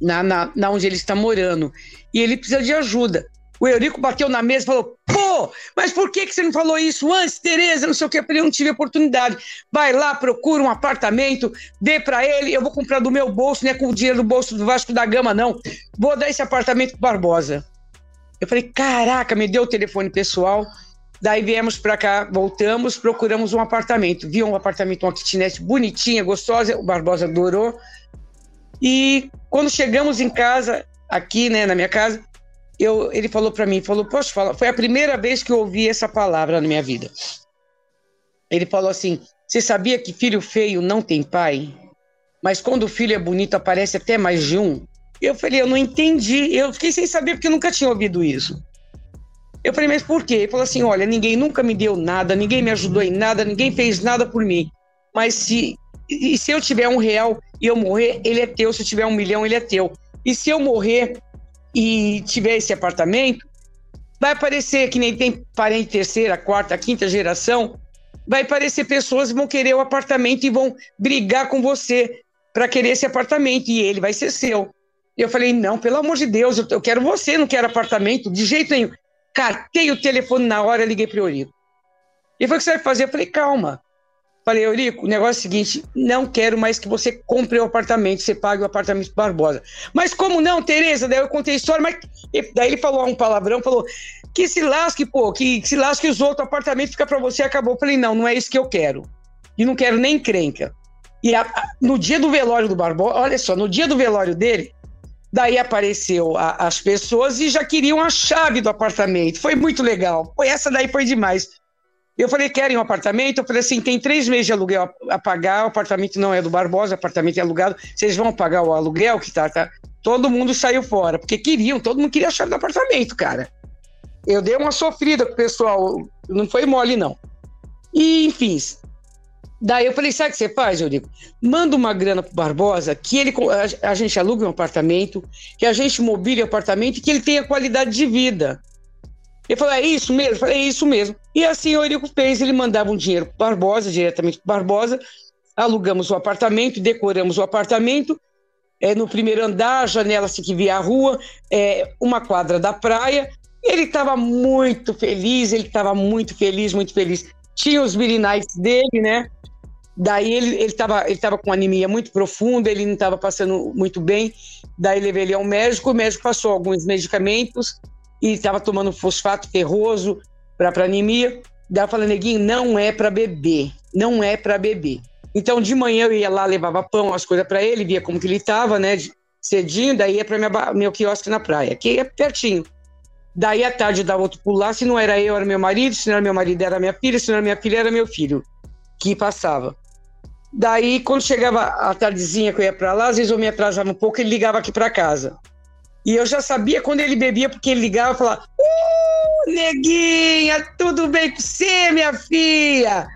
na, na, na onde ele está morando. E ele precisa de ajuda. O Eurico bateu na mesa e falou: pô, mas por que, que você não falou isso antes, Tereza? Não sei o que, eu não tive oportunidade. Vai lá, procura um apartamento, dê para ele, eu vou comprar do meu bolso, não é com o dinheiro do bolso do Vasco da Gama, não. Vou dar esse apartamento pro Barbosa. Eu falei: caraca, me deu o telefone pessoal. Daí viemos para cá, voltamos, procuramos um apartamento. Vi um apartamento, uma kitnet bonitinha, gostosa, o Barbosa adorou. E quando chegamos em casa, aqui, né, na minha casa, eu, ele falou para mim, falou, posso falar? Foi a primeira vez que eu ouvi essa palavra na minha vida. Ele falou assim: Você sabia que filho feio não tem pai? Mas quando o filho é bonito, aparece até mais de um? Eu falei: Eu não entendi. Eu fiquei sem saber porque eu nunca tinha ouvido isso. Eu falei, mas por quê? Ele falou assim: olha, ninguém nunca me deu nada, ninguém me ajudou em nada, ninguém fez nada por mim. Mas se, e se eu tiver um real e eu morrer, ele é teu. Se eu tiver um milhão, ele é teu. E se eu morrer e tiver esse apartamento, vai aparecer que nem tem parente terceira, quarta, quinta geração, vai aparecer pessoas que vão querer o apartamento e vão brigar com você para querer esse apartamento e ele vai ser seu. E eu falei, não, pelo amor de Deus, eu quero você, não quero apartamento, de jeito nenhum. Catei o telefone na hora, liguei para o Eurico. Ele falou, o que você vai fazer? Eu falei, calma. Falei, Eurico, o negócio é o seguinte, não quero mais que você compre o apartamento, você pague o apartamento Barbosa. Mas como não, Tereza? Daí eu contei a história, mas daí ele falou um palavrão, falou, que se lasque, pô, que, que se lasque os outros, o apartamento fica para você, acabou. Falei, não, não é isso que eu quero. E não quero nem crenca. E a, a, no dia do velório do Barbosa, olha só, no dia do velório dele, daí apareceu a, as pessoas e já queriam a chave do apartamento. Foi muito legal. Foi essa daí foi demais. Eu falei, querem um apartamento? Eu falei assim, tem três meses de aluguel a, pagar, o apartamento não é do Barbosa, o apartamento é alugado, vocês vão pagar o aluguel que tá, tá? Todo mundo saiu fora, porque queriam, todo mundo queria a chave do apartamento, cara. Eu dei uma sofrida com o pessoal, não foi mole, não. E, enfim, daí eu falei, sabe o que você faz, Eurico? Manda uma grana pro Barbosa, que ele, a, a gente alugue um apartamento, que a gente mobile o apartamento e que ele tenha qualidade de vida. Ele falou, é isso mesmo? Eu falei, é isso mesmo. E assim o Eurico fez, ele mandava um dinheiro para Barbosa, diretamente para Barbosa, alugamos o apartamento, decoramos o apartamento, é, no primeiro andar, janela se que via a rua, é, uma quadra da praia. Ele estava muito feliz, ele estava muito feliz, muito feliz. Tinha os birinais dele, né? Daí ele estava ele tava com anemia muito profunda, ele não estava passando muito bem. Daí levei ele ao médico, o médico passou alguns medicamentos, e estava tomando fosfato ferroso para anemia. Daí eu falei, neguinho, não é para beber, não é para beber. Então de manhã eu ia lá, levava pão, as coisas para ele, via como que ele estava, né, cedinho, daí ia para meu quiosque na praia, que é pertinho. Daí à tarde eu dava outro pular, se não era eu, era meu marido, se não era meu marido, era minha filha, se não era minha filha, era meu filho, que passava. Daí, quando chegava a tardezinha que eu ia para lá, às vezes eu me atrasava um pouco, ele ligava aqui para casa. E eu já sabia quando ele bebia, porque ele ligava e falava: Uh, neguinha, tudo bem com você, minha filha?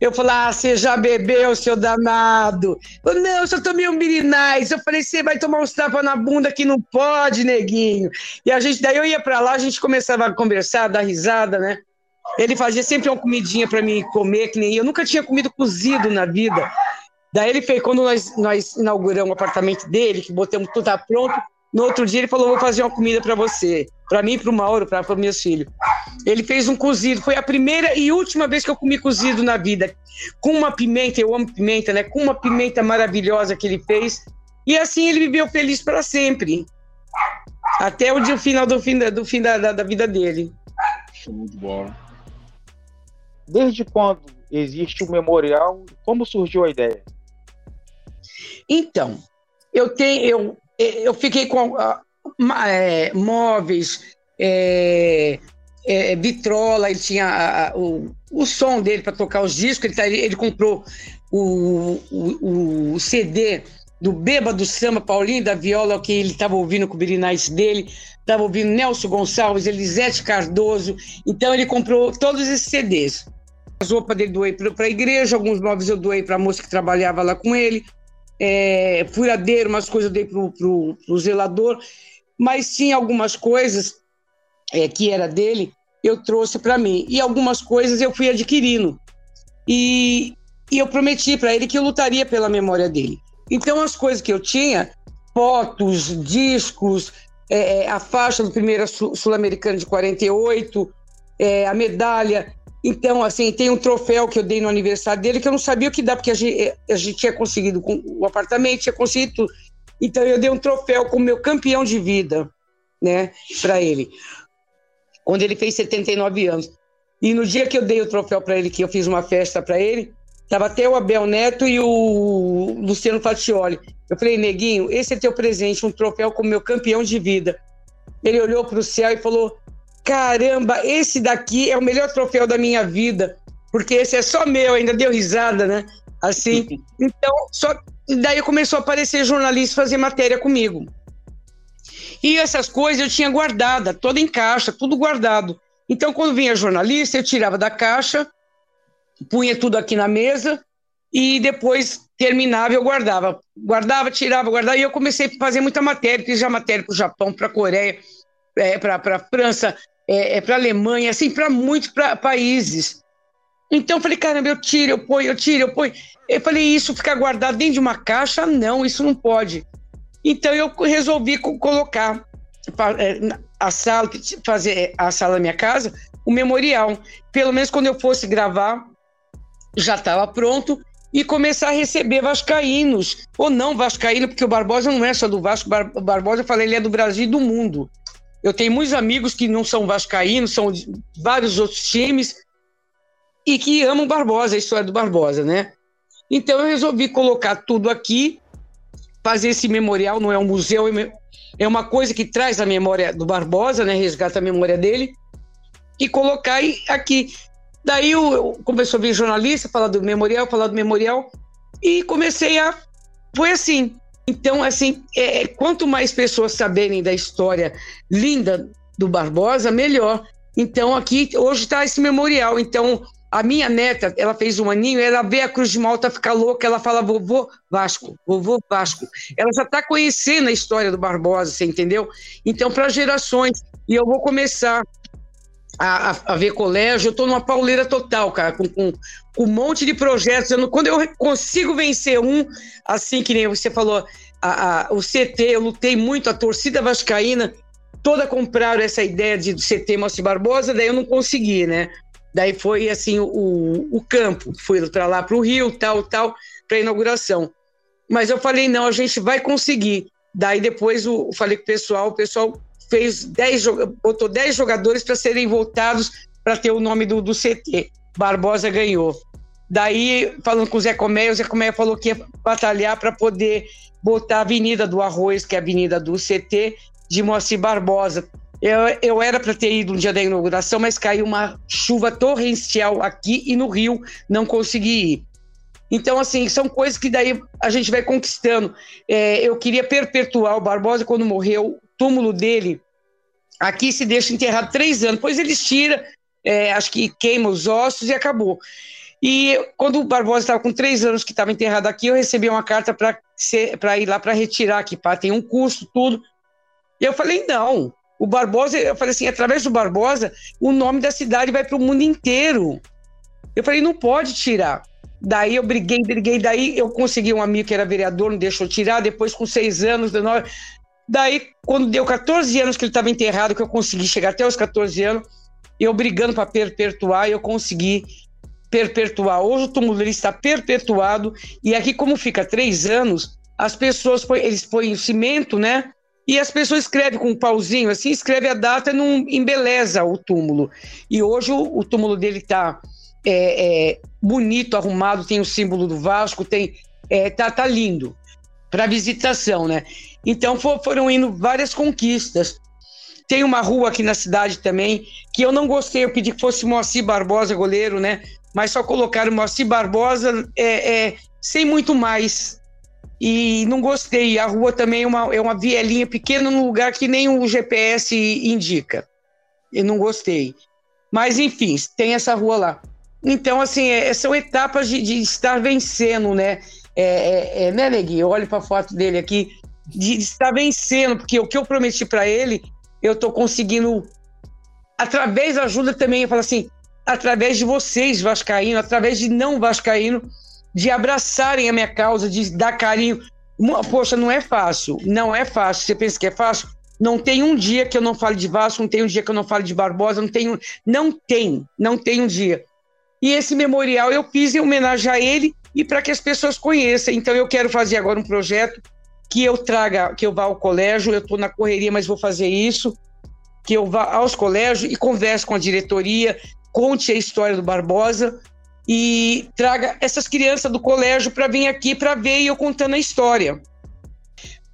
Eu falei, ah, você já bebeu, seu danado? Eu, não, eu só tomei um birinais. Eu falei, você vai tomar uns tapas na bunda que não pode, neguinho. E a gente, daí eu ia para lá, a gente começava a conversar, dar risada, né? Ele fazia sempre uma comidinha para mim comer, que nem eu. Eu nunca tinha comido cozido na vida. Daí ele fez, quando nós, nós inauguramos o apartamento dele, que botamos tudo tá pronto, no outro dia ele falou: vou fazer uma comida para você, para mim, para o Mauro, para os meus filhos. Ele fez um cozido. Foi a primeira e última vez que eu comi cozido na vida, com uma pimenta. Eu amo pimenta, né? Com uma pimenta maravilhosa que ele fez. E assim ele viveu feliz para sempre, até o dia final do fim da, do fim da, da, da vida dele. Muito bom. Desde quando existe o memorial? Como surgiu a ideia? Então, eu tenho, eu eu fiquei com é, móveis, é, é, vitrola, ele tinha a, a, o, o som dele para tocar os discos, ele, tá, ele, ele comprou o, o, o, CD do Bêbado Samba Paulinho da Viola, que ele estava ouvindo com o Birinais dele, estava ouvindo Nelson Gonçalves, Elisete Cardoso, então ele comprou todos esses CDs. As roupas dele doei para a igreja, alguns móveis eu doei para a moça que trabalhava lá com ele, é, furadeiro, umas coisas eu dei pro, pro, pro zelador, mas tinha algumas coisas é, que era dele, eu trouxe para mim. E algumas coisas eu fui adquirindo. E, e eu prometi para ele que eu lutaria pela memória dele. Então, as coisas que eu tinha, fotos, discos, é, é a faixa do primeiro Sul-Americano de 48, é, a medalha, então, assim, tem um troféu que eu dei no aniversário dele que eu não sabia o que dá, porque a gente, a gente tinha conseguido o apartamento, tinha conseguido tudo. Então, eu dei um troféu como meu campeão de vida, né, para ele, quando ele fez 79 anos. E no dia que eu dei o troféu para ele, que eu fiz uma festa para ele, tava até o Abel Neto e o Luciano Fatioli. Eu falei, neguinho, esse é teu presente, um troféu como meu campeão de vida. Ele olhou para o céu e falou: caramba, esse daqui é o melhor troféu da minha vida, porque esse é só meu, ainda deu risada, né? Assim. [laughs] Então, só daí começou a aparecer jornalista fazer matéria comigo. E essas coisas eu tinha guardada, toda em caixa, tudo guardado. Então, quando vinha jornalista, eu tirava da caixa, punha tudo aqui na mesa e depois terminava eu guardava. Guardava, tirava, guardava. E eu comecei a fazer muita matéria, fiz já matéria para o Japão, para a Coreia, é, para a França, é, é para a Alemanha, assim, para muitos pra, países. Então eu falei, caramba, eu tiro, eu ponho, eu tiro, eu ponho. Eu falei, isso ficar guardado dentro de uma caixa? Não, isso não pode. Então eu resolvi colocar é, a sala, fazer a sala da minha casa, o memorial. Pelo menos quando eu fosse gravar, já estava pronto e começar a receber vascaínos, ou não vascaíno, porque o Barbosa não é só do Vasco, o Barbosa, eu falei, ele é do Brasil e do mundo. Eu tenho muitos amigos que não são vascaínos, são de vários outros times, e que amam Barbosa, a história do Barbosa, né? Então eu resolvi colocar tudo aqui, fazer esse memorial, não é um museu, é uma coisa que traz a memória do Barbosa, né? Resgata a memória dele, e colocar aqui. Daí eu, começou a vir jornalista, falar do memorial, falar do memorial, e comecei a. Foi assim. Então, assim, é, quanto mais pessoas saberem da história linda do Barbosa, melhor. Então, aqui, hoje está esse memorial. Então, a minha neta, ela fez um aninho, ela vê a Cruz de Malta ficar louca, ela fala vovô Vasco, vovô Vasco. Ela já está conhecendo a história do Barbosa, você entendeu? Então, para gerações. E eu vou começar a, a, ver colégio, eu estou numa pauleira total, cara, com, com, com, um monte de projetos. Eu não, quando eu consigo vencer um, assim que nem você falou, a, a, o CT, eu lutei muito, a torcida vascaína, toda compraram essa ideia de do CT Moacir Barbosa, daí eu não consegui, né? Daí foi assim o, o campo, fui para lá para o Rio, tal, tal, para inauguração. Mas eu falei, não, a gente vai conseguir. Daí depois eu falei com o pessoal, o pessoal fez 10, botou 10 jogadores para serem voltados para ter o nome do, do CT. Barbosa ganhou. Daí, falando com o Zé Comé, o Zé Comé falou que ia batalhar para poder botar a Avenida do Arroz, que é a Avenida do CT, de Moacir Barbosa. Eu, eu era para ter ido no dia da inauguração, mas caiu uma chuva torrencial aqui e no Rio, não consegui ir. Então, assim, são coisas que daí a gente vai conquistando. É, eu queria perpetuar o Barbosa quando morreu, túmulo dele aqui se deixa enterrado três anos. Depois eles tiram, é, acho que queima os ossos e acabou. E quando o Barbosa estava com três anos que estava enterrado aqui, eu recebi uma carta para ir lá para retirar aqui, pá, tem um custo, tudo. E eu falei, não, o Barbosa, eu falei assim, através do Barbosa, o nome da cidade vai para o mundo inteiro. Eu falei, não pode tirar. Daí eu briguei, briguei, daí eu consegui um amigo que era vereador, não deixou tirar, depois com seis anos, Daí, quando deu 14 anos que ele estava enterrado, que eu consegui chegar até os 14 anos, eu brigando para perpetuar, eu consegui perpetuar. Hoje o túmulo dele está perpetuado, e aqui, como fica três anos, as pessoas, eles põem cimento, né? E as pessoas escrevem com um pauzinho, assim, escreve a data e não embeleza o túmulo. E hoje o, o túmulo dele está é, é, bonito, arrumado, tem o símbolo do Vasco, tem é, tá, tá lindo para visitação, né? Então for, foram indo várias conquistas. Tem uma rua aqui na cidade também que eu não gostei, eu pedi que fosse Moacir Barbosa goleiro, né? Mas só colocaram Moacir Barbosa é, é, sem muito mais. E não gostei. A rua também é uma, é uma vielinha pequena num lugar que nem o GPS indica. Eu não gostei. Mas, enfim, tem essa rua lá. Então, assim, é, são etapas de, de, estar vencendo, né? É, é, é né, Negui? Eu olho para a foto dele aqui de estar vencendo, porque o que eu prometi para ele, eu estou conseguindo, através da ajuda também, eu falo assim, através de vocês, Vascaíno, através de não Vascaíno, de abraçarem a minha causa, de dar carinho. Poxa, não é fácil, não é fácil. Você pensa que é fácil? Não tem um dia que eu não fale de Vasco, não tem um dia que eu não fale de Barbosa, não tem, não tem, não tem um dia. E esse memorial eu fiz em homenagem a ele e para que as pessoas conheçam. Então eu quero fazer agora um projeto que eu traga, que eu vá ao colégio, eu estou na correria, mas vou fazer isso, que eu vá aos colégios e converse com a diretoria, conte a história do Barbosa e traga essas crianças do colégio para vir aqui para ver eu contando a história.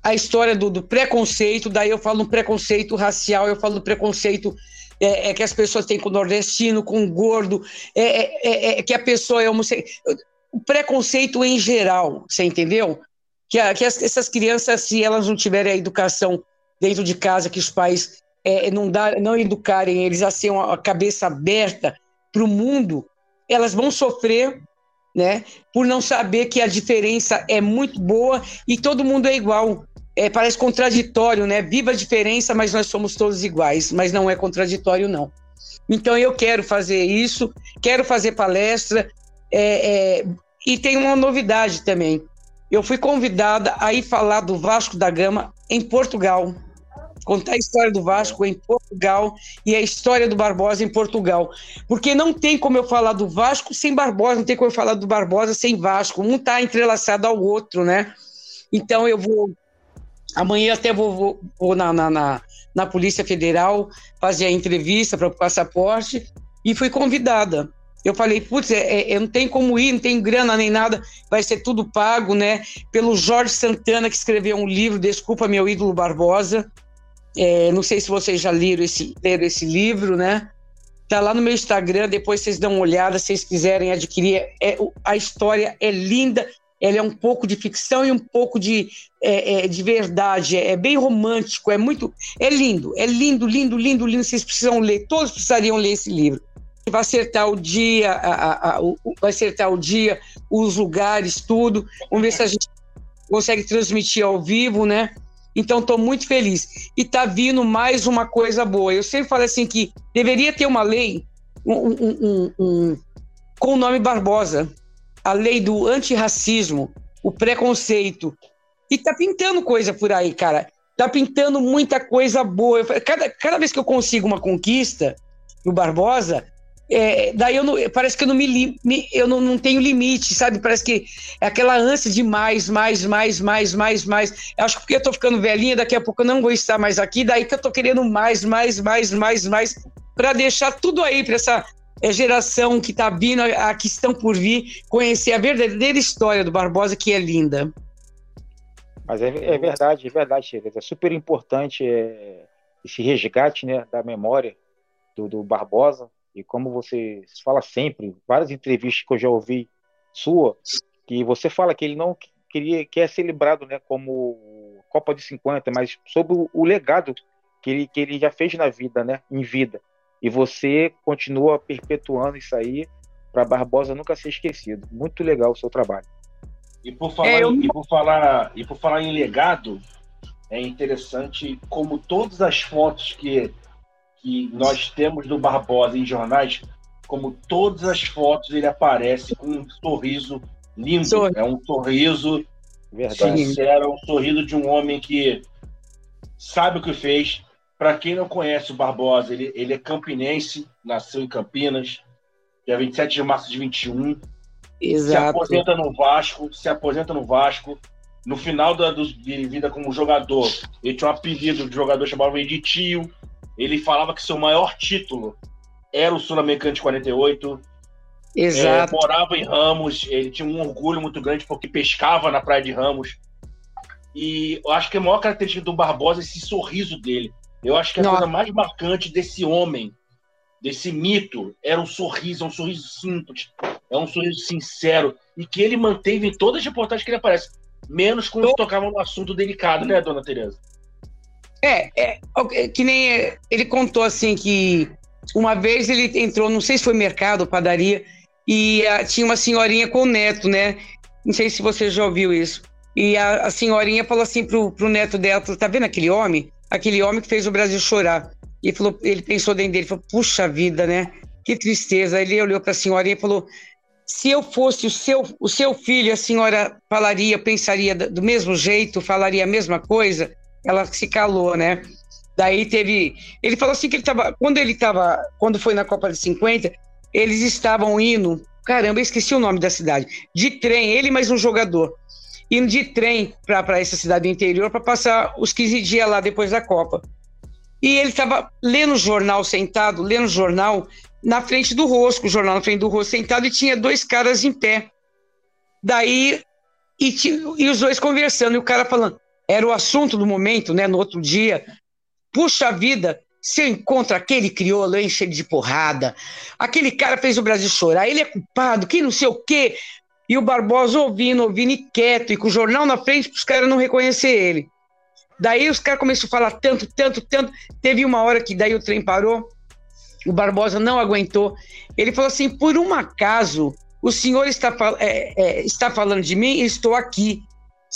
A história do, do, preconceito, daí eu falo no preconceito racial, eu falo do preconceito é, é, que as pessoas têm com o nordestino, com o gordo, é, é, é, é que a pessoa é homossexual. O preconceito em geral, você entendeu? Que, a, que as, essas crianças, se elas não tiverem a educação dentro de casa, que os pais é, não, dar, não educarem eles a ser uma cabeça aberta para o mundo, elas vão sofrer né? Por não saber que a diferença é muito boa e todo mundo é igual. É, parece contraditório, né? Viva a diferença, mas nós somos todos iguais. Mas não é contraditório, não. Então eu quero fazer isso, quero fazer palestra. É, é, e tem uma novidade também. Eu fui convidada a ir falar do Vasco da Gama em Portugal contar a história do Vasco em Portugal e a história do Barbosa em Portugal. Porque não tem como eu falar do Vasco sem Barbosa, não tem como eu falar do Barbosa sem Vasco. Um está entrelaçado ao outro, né? Então eu vou. Amanhã até vou, vou, vou na, na, na, na, Polícia Federal fazer a entrevista para o passaporte e fui convidada. Eu falei, putz, é, é, não tem como ir, não tem grana nem nada, vai ser tudo pago, né? Pelo Jorge Santana, que escreveu um livro, Desculpa Meu Ídolo Barbosa. É, não sei se vocês já leram esse, leram esse livro, né? Tá lá no meu Instagram, depois vocês dão uma olhada, se vocês quiserem adquirir. É, a história é linda, ela é um pouco de ficção e um pouco de, é, é, de verdade. É, é, bem romântico, é muito. É lindo, é lindo, lindo, lindo, lindo. Vocês precisam ler, todos precisariam ler esse livro. Vai acertar o dia, a, a, a, o, vai acertar o dia, os lugares, tudo. Vamos ver se a gente consegue transmitir ao vivo, né? Então, estou muito feliz. E está vindo mais uma coisa boa. Eu sempre falei assim que deveria ter uma lei um, um, um, com o nome Barbosa. A lei do antirracismo, o preconceito. E tá pintando coisa por aí, cara. Tá pintando muita coisa boa. Cada, cada vez que eu consigo uma conquista no Barbosa, é, daí eu não, parece que eu não me, me eu não, não, tenho limite, sabe? Parece que é aquela ânsia de mais, mais, mais, mais, mais, mais. Eu acho que porque eu tô ficando velhinha, daqui a pouco eu não vou estar mais aqui, daí que eu tô querendo mais, mais, mais, mais, mais, para deixar tudo aí para essa é, geração que tá vindo, a, a que estão por vir, conhecer a verdadeira história do Barbosa, que é linda. Mas é, é verdade, é verdade. É super importante é, esse resgate né, da memória do, do Barbosa e como você fala sempre, várias entrevistas que eu já ouvi sua, que você fala que ele não queria quer ser lembrado, né, como Copa de 50, mas sobre o, o legado que ele, que ele já fez na vida, né, em vida. E você continua perpetuando isso aí para Barbosa nunca ser esquecido. Muito legal o seu trabalho. E por falar, é, eu... e por falar, e por falar em legado, é interessante como todas as fotos que que nós temos do Barbosa em jornais, como todas as fotos ele aparece com um sorriso lindo. É um sorriso Verdade. sincero, é um sorriso de um homem que sabe o que fez. Para quem não conhece o Barbosa, ele, ele é campinense, nasceu em Campinas, dia 27 de março de 21. Exato. Se aposenta no Vasco, se aposenta no Vasco. No final da do, de vida como jogador, ele tinha um apelido de jogador chamado de tio. Ele falava que seu maior título era o Sul-Americano de 48. Exato. É, morava em Ramos, ele tinha um orgulho muito grande porque pescava na praia de Ramos. E eu acho que a maior característica do Barbosa é esse sorriso dele. Eu acho que a Nossa. coisa mais marcante desse homem, desse mito, era um sorriso, é um sorriso simples, é um sorriso sincero, e que ele manteve em todas as reportagens que ele aparece, menos quando tocava no assunto delicado, né, dona Tereza? É, é, é, que nem ele contou assim que uma vez ele entrou, não sei se foi mercado, padaria, e a, tinha uma senhorinha com o neto, né? Não sei se você já ouviu isso. E a, a senhorinha falou assim pro, pro neto dela, tá vendo aquele homem? Aquele homem que fez o Brasil chorar. E falou, ele pensou dentro dele, falou, puxa vida, né? Que tristeza. Ele olhou para a senhorinha e falou, se eu fosse o seu, o seu filho, a senhora falaria, pensaria do mesmo jeito, falaria a mesma coisa? Ela se calou, né? Daí teve. Ele falou assim que ele estava. Quando ele estava. Quando foi na Copa de 50, eles estavam indo. Caramba, eu esqueci o nome da cidade. De trem, ele mais um jogador. Indo de trem para essa cidade do interior para passar os 15 dias lá depois da Copa. E ele estava lendo o jornal sentado, lendo o jornal na frente do Rosco, o jornal na frente do Rosco sentado, e tinha dois caras em pé. Daí, e, e os dois conversando, e o cara falando: era o assunto do momento, né? No outro dia. Puxa vida, você encontra aquele crioulo enche ele de porrada, aquele cara fez o Brasil chorar, ele é culpado, que não sei o quê. E o Barbosa ouvindo, ouvindo e quieto, e com o jornal na frente para os caras não reconhecer ele. Daí os caras começaram a falar tanto, tanto, tanto. Teve uma hora que daí o trem parou, o Barbosa não aguentou. Ele falou assim: por um acaso, o senhor está, é, é, está falando de mim e estou aqui.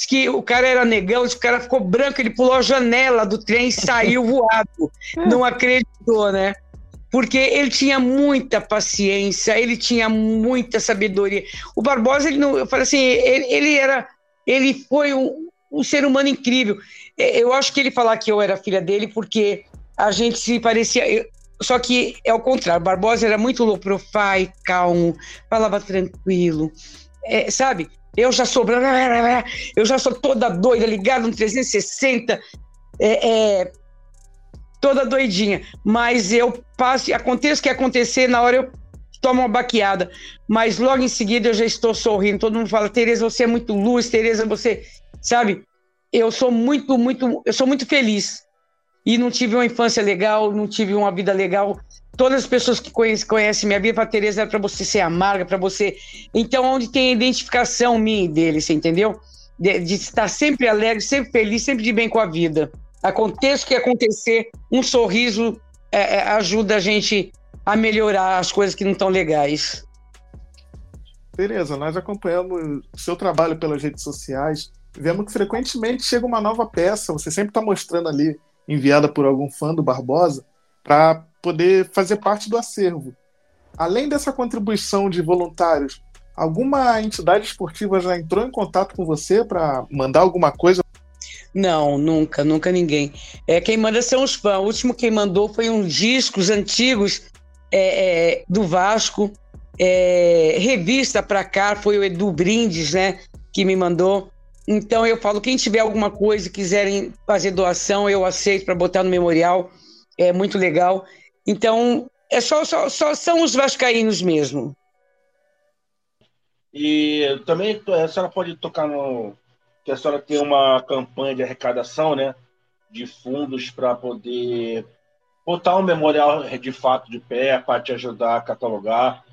Diz que o cara era negão, o cara ficou branco, ele pulou a janela do trem e saiu [laughs] voado. Não acreditou, né? Porque ele tinha muita paciência, ele tinha muita sabedoria. O Barbosa, ele não, eu falei assim, ele, ele era, ele foi um, um ser humano incrível. Eu acho que ele falar que eu era filha dele porque a gente se parecia. Só que é o contrário. Barbosa era muito low profile, calmo, falava tranquilo. É, sabe? Eu já sou. Eu já sou toda doida, ligada no 360. É, é, toda doidinha. Mas eu passo, aconteça o que acontecer, na hora eu tomo uma baqueada. Mas logo em seguida eu já estou sorrindo. Todo mundo fala, Tereza, você é muito luz, Tereza, você. Sabe? Eu sou muito, muito. Eu sou muito feliz e não tive uma infância legal, não tive uma vida legal. Todas as pessoas que conhecem, conhecem minha vida, para Tereza, era para você ser amarga, para você. Então, onde tem a identificação minha e dele, você entendeu? De, de, estar sempre alegre, sempre feliz, sempre de bem com a vida. Aconteça o que acontecer, um sorriso é, é, ajuda a gente a melhorar as coisas que não estão legais. Tereza, nós acompanhamos seu trabalho pelas redes sociais. Vemos que frequentemente chega uma nova peça, você sempre está mostrando ali enviada por algum fã do Barbosa para poder fazer parte do acervo. Além dessa contribuição de voluntários, alguma entidade esportiva já entrou em contato com você para mandar alguma coisa? Não, nunca, nunca ninguém. É, quem manda são os fãs. O último quem mandou foi uns discos antigos é, é, do Vasco. É, revista para cá foi o Edu Brindes, né? Que me mandou. Então eu falo, quem tiver alguma coisa, quiserem fazer doação, eu aceito para botar no memorial. É muito legal. Então, é só, só, só são os vascaínos mesmo. E também a senhora pode tocar no que a senhora tem uma campanha de arrecadação, né, de fundos para poder botar um memorial de fato de pé para te ajudar a catalogar.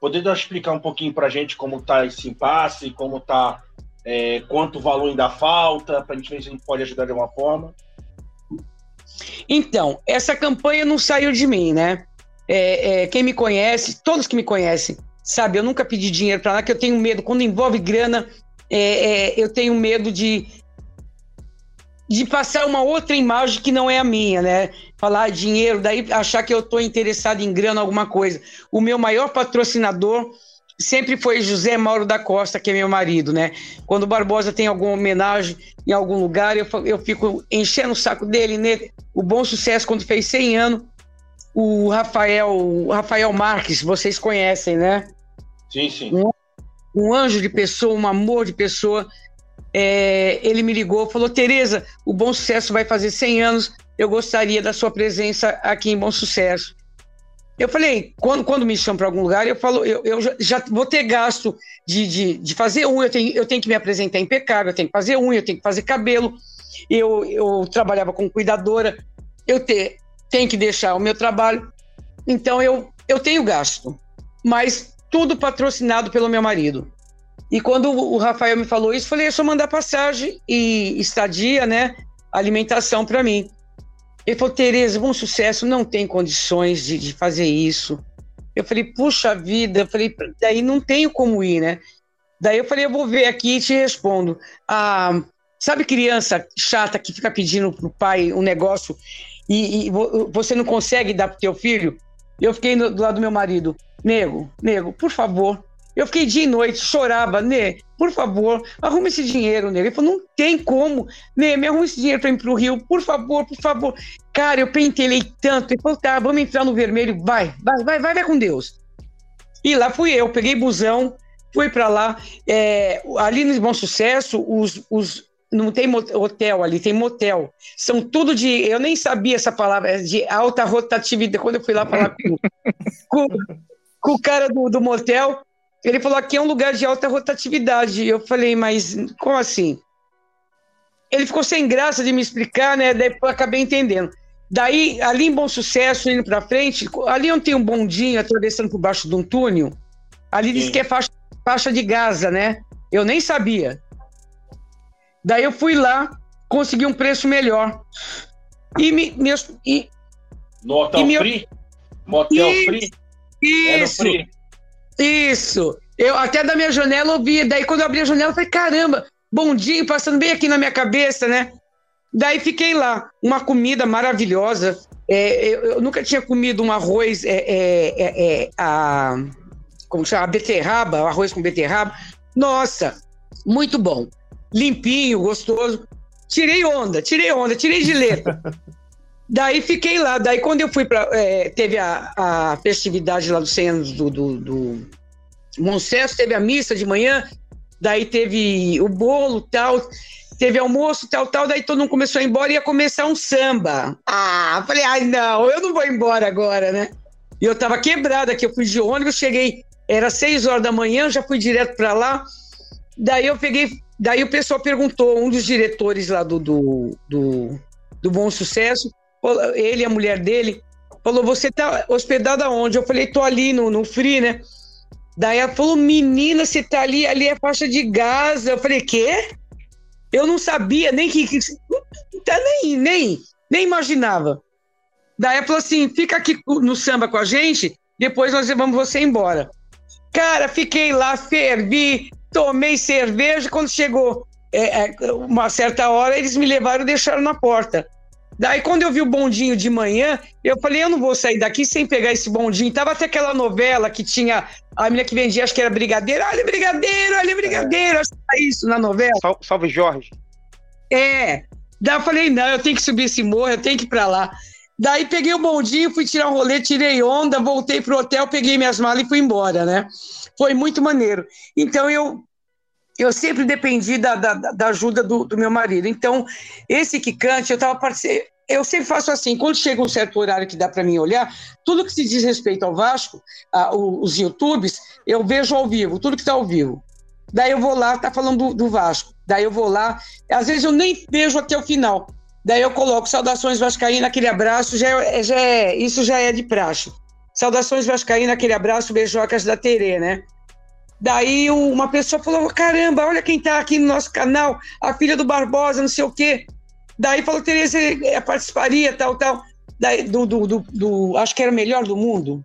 Poder explicar um pouquinho para a gente como está esse impasse, como está é, quanto valor ainda falta, para a gente ver se a gente pode ajudar de alguma forma. Então, essa campanha não saiu de mim, né? É, é, quem me conhece, todos que me conhecem, sabe, eu nunca pedi dinheiro para nada, que eu tenho medo, quando envolve grana, é, é, eu tenho medo de, de passar uma outra imagem que não é a minha, né? Falar dinheiro, daí achar que eu estou interessado em grana, alguma coisa. O meu maior patrocinador sempre foi José Mauro da Costa, que é meu marido, né? Quando o Barbosa tem alguma homenagem em algum lugar, eu, eu fico enchendo o saco dele, né? O Bom Sucesso, quando fez 100 anos, o Rafael, o Rafael Marques, vocês conhecem, né? Sim, sim. Um, um anjo de pessoa, um amor de pessoa. É, ele me ligou, falou: Tereza, o Bom Sucesso vai fazer 100 anos, eu gostaria da sua presença aqui em Bom Sucesso. Eu falei, quando, quando me chamam para algum lugar, eu falo, eu, eu já, vou ter gasto de, de, de fazer unha, eu tenho, eu tenho que me apresentar impecável, eu tenho que fazer unha, eu tenho que fazer cabelo. Eu, eu trabalhava com cuidadora, eu te, tenho que deixar o meu trabalho. Então eu, eu tenho gasto, mas tudo patrocinado pelo meu marido. E quando o Rafael me falou isso, eu falei, é só mandar passagem e estadia, né? Alimentação para mim. Ele falou, Tereza, bom sucesso, não tem condições de, de fazer isso. Eu falei, puxa vida, eu falei, daí não tenho como ir, né? Daí eu falei, eu vou ver aqui e te respondo. Ah, sabe criança chata que fica pedindo pro pai um negócio e, e você não consegue dar pro teu filho? Eu fiquei do lado do meu marido, nego, nego, por favor, eu fiquei dia e noite, chorava, Nê, por favor, arrume esse dinheiro, Nê. Ele falou, não tem como, Nê, me arrume esse dinheiro para ir pro Rio, por favor, por favor. Cara, eu pentelei tanto. Ele falou, tá, vamos entrar no vermelho, vai, vai, vai, vai, vai com Deus. E lá fui eu, peguei busão, fui para lá. É, ali no Bom Sucesso, os, os, não tem hotel ali, tem motel. São tudo de. Eu nem sabia essa palavra, é de alta rotatividade. Quando eu fui lá falar com, [laughs] com, com o cara do, do motel, ele falou: aqui é um lugar de alta rotatividade. Eu falei, mas como assim? Ele ficou sem graça de me explicar, né? Daí eu acabei entendendo. Daí, ali em Bom Sucesso, indo para frente, ali onde tem um bondinho atravessando por baixo de um túnel, ali Sim. diz que é faixa, faixa de Gaza, né? Eu nem sabia. Daí eu fui lá, consegui um preço melhor. E, me, meus, e, no Hotel meu... Free? Motel isso, Free? Isso. Free. Isso. Eu até da minha janela ouvi. Daí quando eu abri a janela, eu falei, caramba, bondinho passando bem aqui na minha cabeça, né? Daí fiquei lá, uma comida maravilhosa. É, eu, eu, nunca tinha comido um arroz, é, é, é, é a, como chama, a beterraba, arroz com beterraba. Nossa, muito bom. Limpinho, gostoso. Tirei onda, tirei onda, tirei de letra. [laughs] Daí fiquei lá. Daí quando eu fui para. É, teve a, a, festividade lá dos 100 anos do, do, do teve a missa de manhã, daí teve o bolo tal, teve almoço tal, tal, daí todo mundo começou a ir embora e ia começar um samba. Ah, falei, ai não, eu não vou embora agora, né? E eu tava quebrada aqui, eu fui de ônibus, cheguei, era seis horas da manhã, já fui direto para lá. Daí eu peguei, daí o pessoal perguntou, um dos diretores lá do, do, do, do Bom Sucesso, ele e a mulher dele, falou: Você tá hospedado aonde? Eu falei: Tô ali no, no Free, né? Daí ela falou: Menina, você tá ali, ali é faixa de Gaza. Eu falei: Quê? Eu não sabia, nem que. que tá nem, nem, nem imaginava. Daí ela falou assim: Fica aqui no samba com a gente, depois nós levamos você embora. Cara, fiquei lá, fervi, tomei cerveja. Quando chegou é, é, uma certa hora, eles me levaram e deixaram na porta. Daí, quando eu vi o bondinho de manhã, eu falei, eu não vou sair daqui sem pegar esse bondinho. Tava até aquela novela que tinha a menina que vendia, acho que era brigadeiro. Olha, brigadeiro, olha, brigadeiro. Acho que tá isso na novela. Salve, salve Jorge. É. Daí eu falei, não, eu tenho que subir esse morro, eu tenho que ir pra lá. Daí peguei o bondinho, fui tirar um rolê, tirei onda, voltei pro hotel, peguei minhas malas e fui embora, né? Foi muito maneiro. Então eu eu sempre dependi da, da, da ajuda do, do, meu marido. Então, esse quicante, eu estava participando. Eu sempre faço assim, quando chega um certo horário que dá para mim olhar, tudo que se diz respeito ao Vasco, a, os YouTubes, eu vejo ao vivo, tudo que está ao vivo. Daí eu vou lá, tá falando do, do, Vasco. Daí eu vou lá, às vezes eu nem vejo até o final. Daí eu coloco saudações Vascaína, aquele abraço, já é, já é, isso já é de praxe. Saudações Vascaína, aquele abraço, beijocas da Terê, né? Daí uma pessoa falou: caramba, olha quem está aqui no nosso canal, a filha do Barbosa, não sei o quê. Daí falou: Tereza, é, participaria, tal, tal. Daí, do, do, do, do, acho que era melhor do mundo.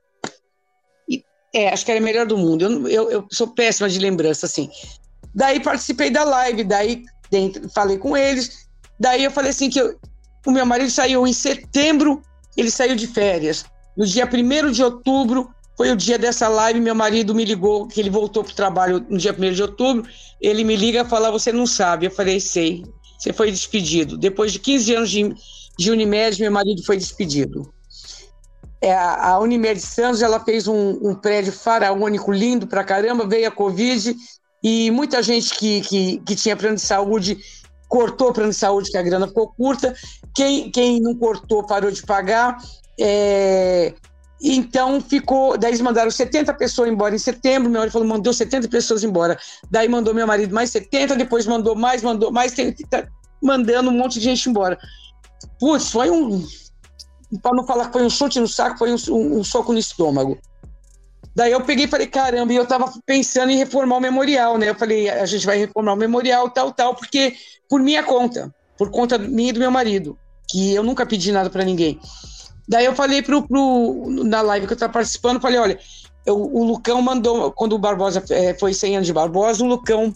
E, é, acho que era melhor do mundo. Eu, eu, eu, sou péssima de lembrança, assim. Daí participei da live, daí dentro, falei com eles. Daí eu falei assim: que eu, o meu marido saiu em setembro, ele saiu de férias. No dia 1 de outubro, foi o dia dessa live, meu marido me ligou, que ele voltou para o trabalho no dia 1 de outubro. Ele me liga e fala: Você não sabe. Eu falei: Sei. Você foi despedido. Depois de 15 anos de, de Unimed, meu marido foi despedido. É, a Unimed Santos ela fez um, um prédio faraônico lindo para caramba. Veio a Covid e muita gente que, que, que tinha plano de saúde cortou o plano de saúde, que a grana ficou curta. Quem, quem não cortou parou de pagar. É, então ficou. Daí eles mandaram 70 pessoas embora em setembro. Meu marido falou: mandou 70 pessoas embora. Daí mandou meu marido mais 70, depois mandou mais, mandou mais, tem, tá mandando um monte de gente embora. Putz, foi um. Para não falar que foi um chute no saco, foi um, um, um soco no estômago. Daí eu peguei e falei, caramba, e eu tava pensando em reformar o memorial, né? Eu falei, a gente vai reformar o memorial, tal, tal, porque por minha conta, por conta minha e do meu marido, que eu nunca pedi nada para ninguém. Daí eu falei pro, pro, na live que eu estava participando, falei, olha, eu, o Lucão mandou, quando o Barbosa é, foi 100 anos de Barbosa, o Lucão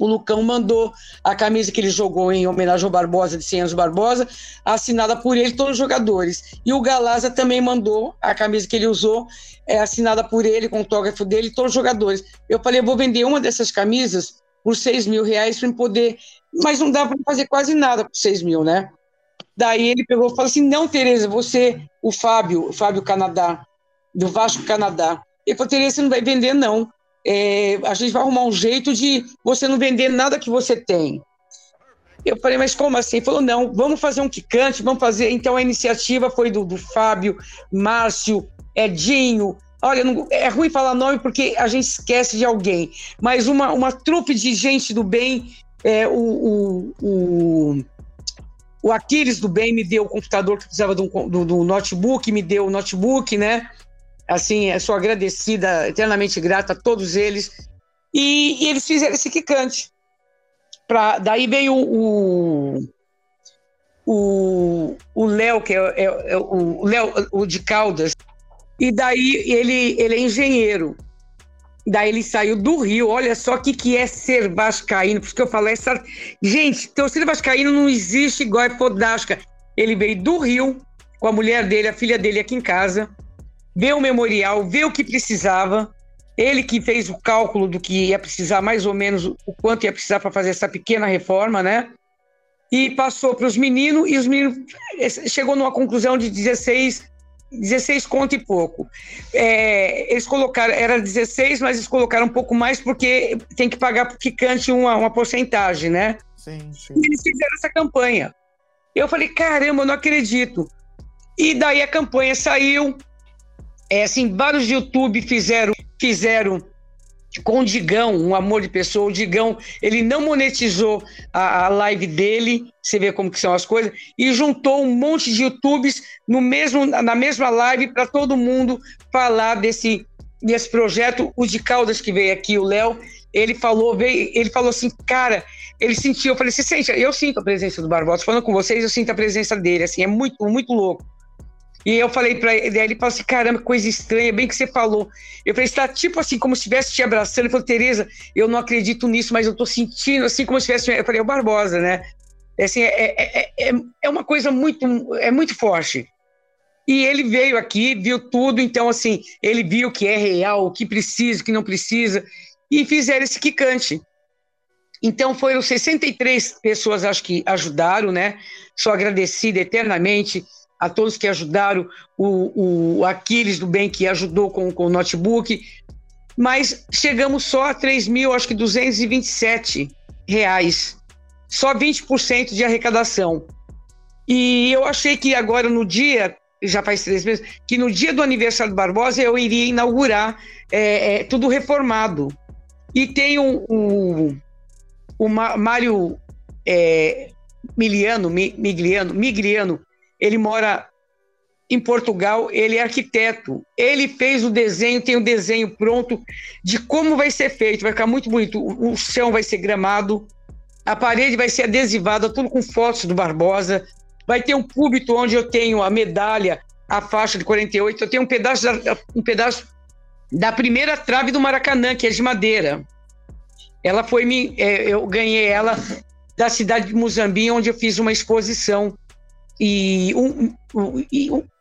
o Lucão mandou a camisa que ele jogou em homenagem ao Barbosa, de 100 anos Barbosa, assinada por ele, todos os jogadores. E o Galaza também mandou a camisa que ele usou, é, assinada por ele, com o autógrafo dele, todos os jogadores. Eu falei, eu vou vender uma dessas camisas por 6 mil reais para poder. Mas não dá para fazer quase nada por 6 mil, né? Daí ele pegou e falou assim: Não, Tereza, você, o Fábio, o Fábio Canadá, do Vasco Canadá. Ele falou: Tereza, você não vai vender, não. É, a gente vai arrumar um jeito de você não vender nada que você tem. Eu falei, mas como assim? Ele falou, não, vamos fazer um quicante, vamos fazer. Então a iniciativa foi do, do Fábio, Márcio, Edinho. Olha, não, é ruim falar nome porque a gente esquece de alguém, mas uma, uma trupe de gente do bem, é, o, o, o o Aquiles do bem me deu o computador que precisava do, do, do notebook, me deu o notebook, né? Assim, sou agradecida, eternamente grata a todos eles. E, e eles fizeram esse quicante. Pra, daí veio o o Léo, que é, é, é o Léo, o de Caldas, e daí ele, ele é engenheiro. Daí ele saiu do Rio. Olha só o que, que é ser vascaíno. Por isso que eu falo, essa... gente, torcida vascaíno não existe igual a Podasca. Ele veio do Rio com a mulher dele, a filha dele aqui em casa, vê o memorial, vê o que precisava. Ele que fez o cálculo do que ia precisar, mais ou menos o quanto ia precisar para fazer essa pequena reforma, né? E passou para os meninos, e os meninos chegou numa conclusão de 16 16 conto e pouco. É, eles colocaram, era 16, mas eles colocaram um pouco mais porque tem que pagar porque cante uma, uma porcentagem, né? Sim, sim. E eles fizeram essa campanha. Eu falei, caramba, eu não acredito. E daí a campanha saiu. É, assim, vários YouTube fizeram, fizeram com o Digão, um amor de pessoa. O Digão, ele não monetizou a, a, live dele, você vê como que são as coisas, e juntou um monte de YouTubes no mesmo, na mesma live para todo mundo falar desse, desse projeto. O de Caldas que veio aqui, o Léo, ele falou, veio, ele falou assim, cara, ele sentiu, eu falei, você sente? Eu sinto a presença do Barbosa, falando com vocês, eu sinto a presença dele, assim, é muito, muito louco. E eu falei para ele, ele falou assim: caramba, coisa estranha, bem que você falou. Eu falei: está tipo assim, como se estivesse te abraçando. Ele falou: Tereza, eu não acredito nisso, mas eu estou sentindo assim, como se estivesse. Eu falei: é o Barbosa, né? É assim, é, é, é, é uma coisa muito, é muito forte. E ele veio aqui, viu tudo, então, assim, ele viu que é real, o que precisa, o que não precisa, e fizeram esse quicante. Então, foram 63 pessoas, acho que ajudaram, né? Sou agradecida eternamente a todos que ajudaram, o, o Aquiles do Bem que ajudou com, com o notebook, mas chegamos só a 3 mil, acho que 227 reais, só 20% de arrecadação. E eu achei que agora no dia, já faz três meses, que no dia do aniversário do Barbosa eu iria inaugurar é, é, tudo reformado. E tem o, o, Mário é, Miliano, Migliano, Migliano, ele mora em Portugal, ele é arquiteto. Ele fez o desenho, tem o desenho pronto de como vai ser feito, vai ficar muito bonito. O, chão vai ser gramado, a parede vai ser adesivada, tudo com fotos do Barbosa. Vai ter um púlpito onde eu tenho a medalha, a faixa de 48. Eu tenho um pedaço da, um pedaço da primeira trave do Maracanã, que é de madeira. Ela foi me, é, eu ganhei ela da cidade de Muzambique, onde eu fiz uma exposição e, um, um,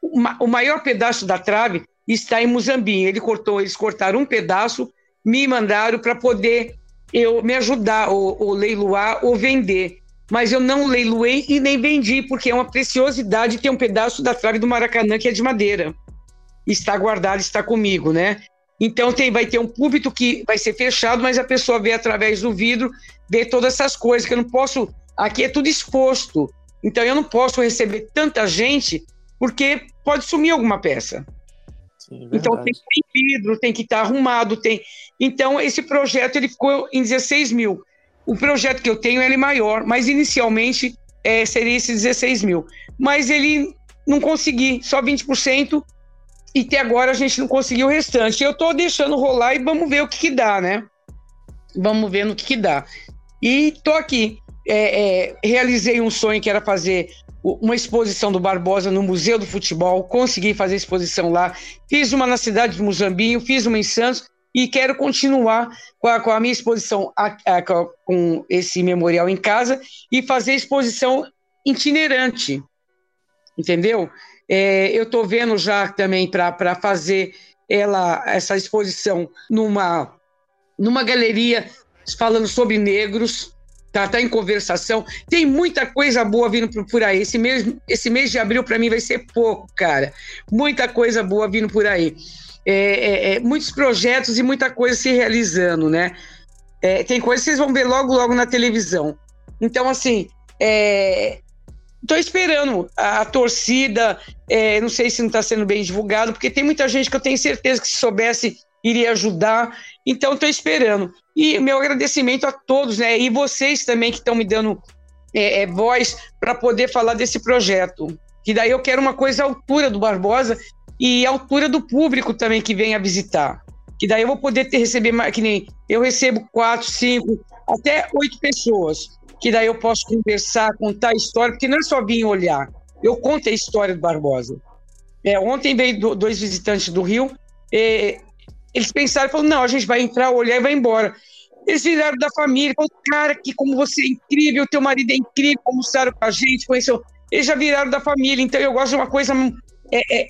um, o maior pedaço da trave está em Muzambinho. Ele cortou, eles cortaram um pedaço, me mandaram para poder eu me ajudar ou, ou leiloar ou vender. Mas eu não leiloei e nem vendi, porque é uma preciosidade ter um pedaço da trave do Maracanã que é de madeira. Está guardado, está comigo, né? Então tem, vai ter um púlpito que vai ser fechado, mas a pessoa vê através do vidro, vê todas essas coisas que eu não posso. Aqui é tudo exposto. Então eu não posso receber tanta gente porque pode sumir alguma peça. Sim, então tem que ter vidro, tem que estar arrumado, tem. Então esse projeto ele ficou em 16 mil. O projeto que eu tenho ele é maior, mas inicialmente é, seria esses 16 mil. Mas ele não consegui, só 20%, e até agora a gente não conseguiu o restante. Eu estou deixando rolar e vamos ver o que, que dá, né? Vamos ver no que, que dá. E estou aqui é, é, realizei um sonho que era fazer uma exposição do Barbosa no Museu do Futebol, consegui fazer exposição lá, fiz uma na cidade de Muzambinho, fiz uma em Santos e quero continuar com a, com a minha exposição a, a, com esse memorial em casa e fazer exposição itinerante, entendeu? É, eu estou vendo já também para fazer ela essa exposição numa numa galeria falando sobre negros, tá, tá em conversação. Tem muita coisa boa vindo por, aí. Esse mês, esse mês de abril, para mim, vai ser pouco, cara. Muita coisa boa vindo por aí. É, é, é, muitos projetos e muita coisa se realizando, né? É, tem coisas que vocês vão ver logo, logo na televisão. Então, assim, é, esperando a, a torcida. É, não sei se não está sendo bem divulgado, porque tem muita gente que eu tenho certeza que se soubesse iria ajudar. Então, estou esperando. E meu agradecimento a todos, né? E vocês também que estão me dando é, é, voz para poder falar desse projeto. Que daí eu quero uma coisa à altura do Barbosa e à altura do público também que vem a visitar. Que daí eu vou poder ter, receber, que nem eu recebo quatro, cinco, até oito pessoas. Que daí eu posso conversar, contar a história, porque não é só vir olhar. Eu conto a história do Barbosa. É, ontem veio dois visitantes do Rio, eles pensaram, falaram, não, a gente vai entrar, olhar e vai embora. Eles viraram da família, falaram, cara, que como você é incrível, teu marido é incrível, almoçaram com a gente, conheceu. Eles já viraram da família, então eu gosto de uma coisa é, é,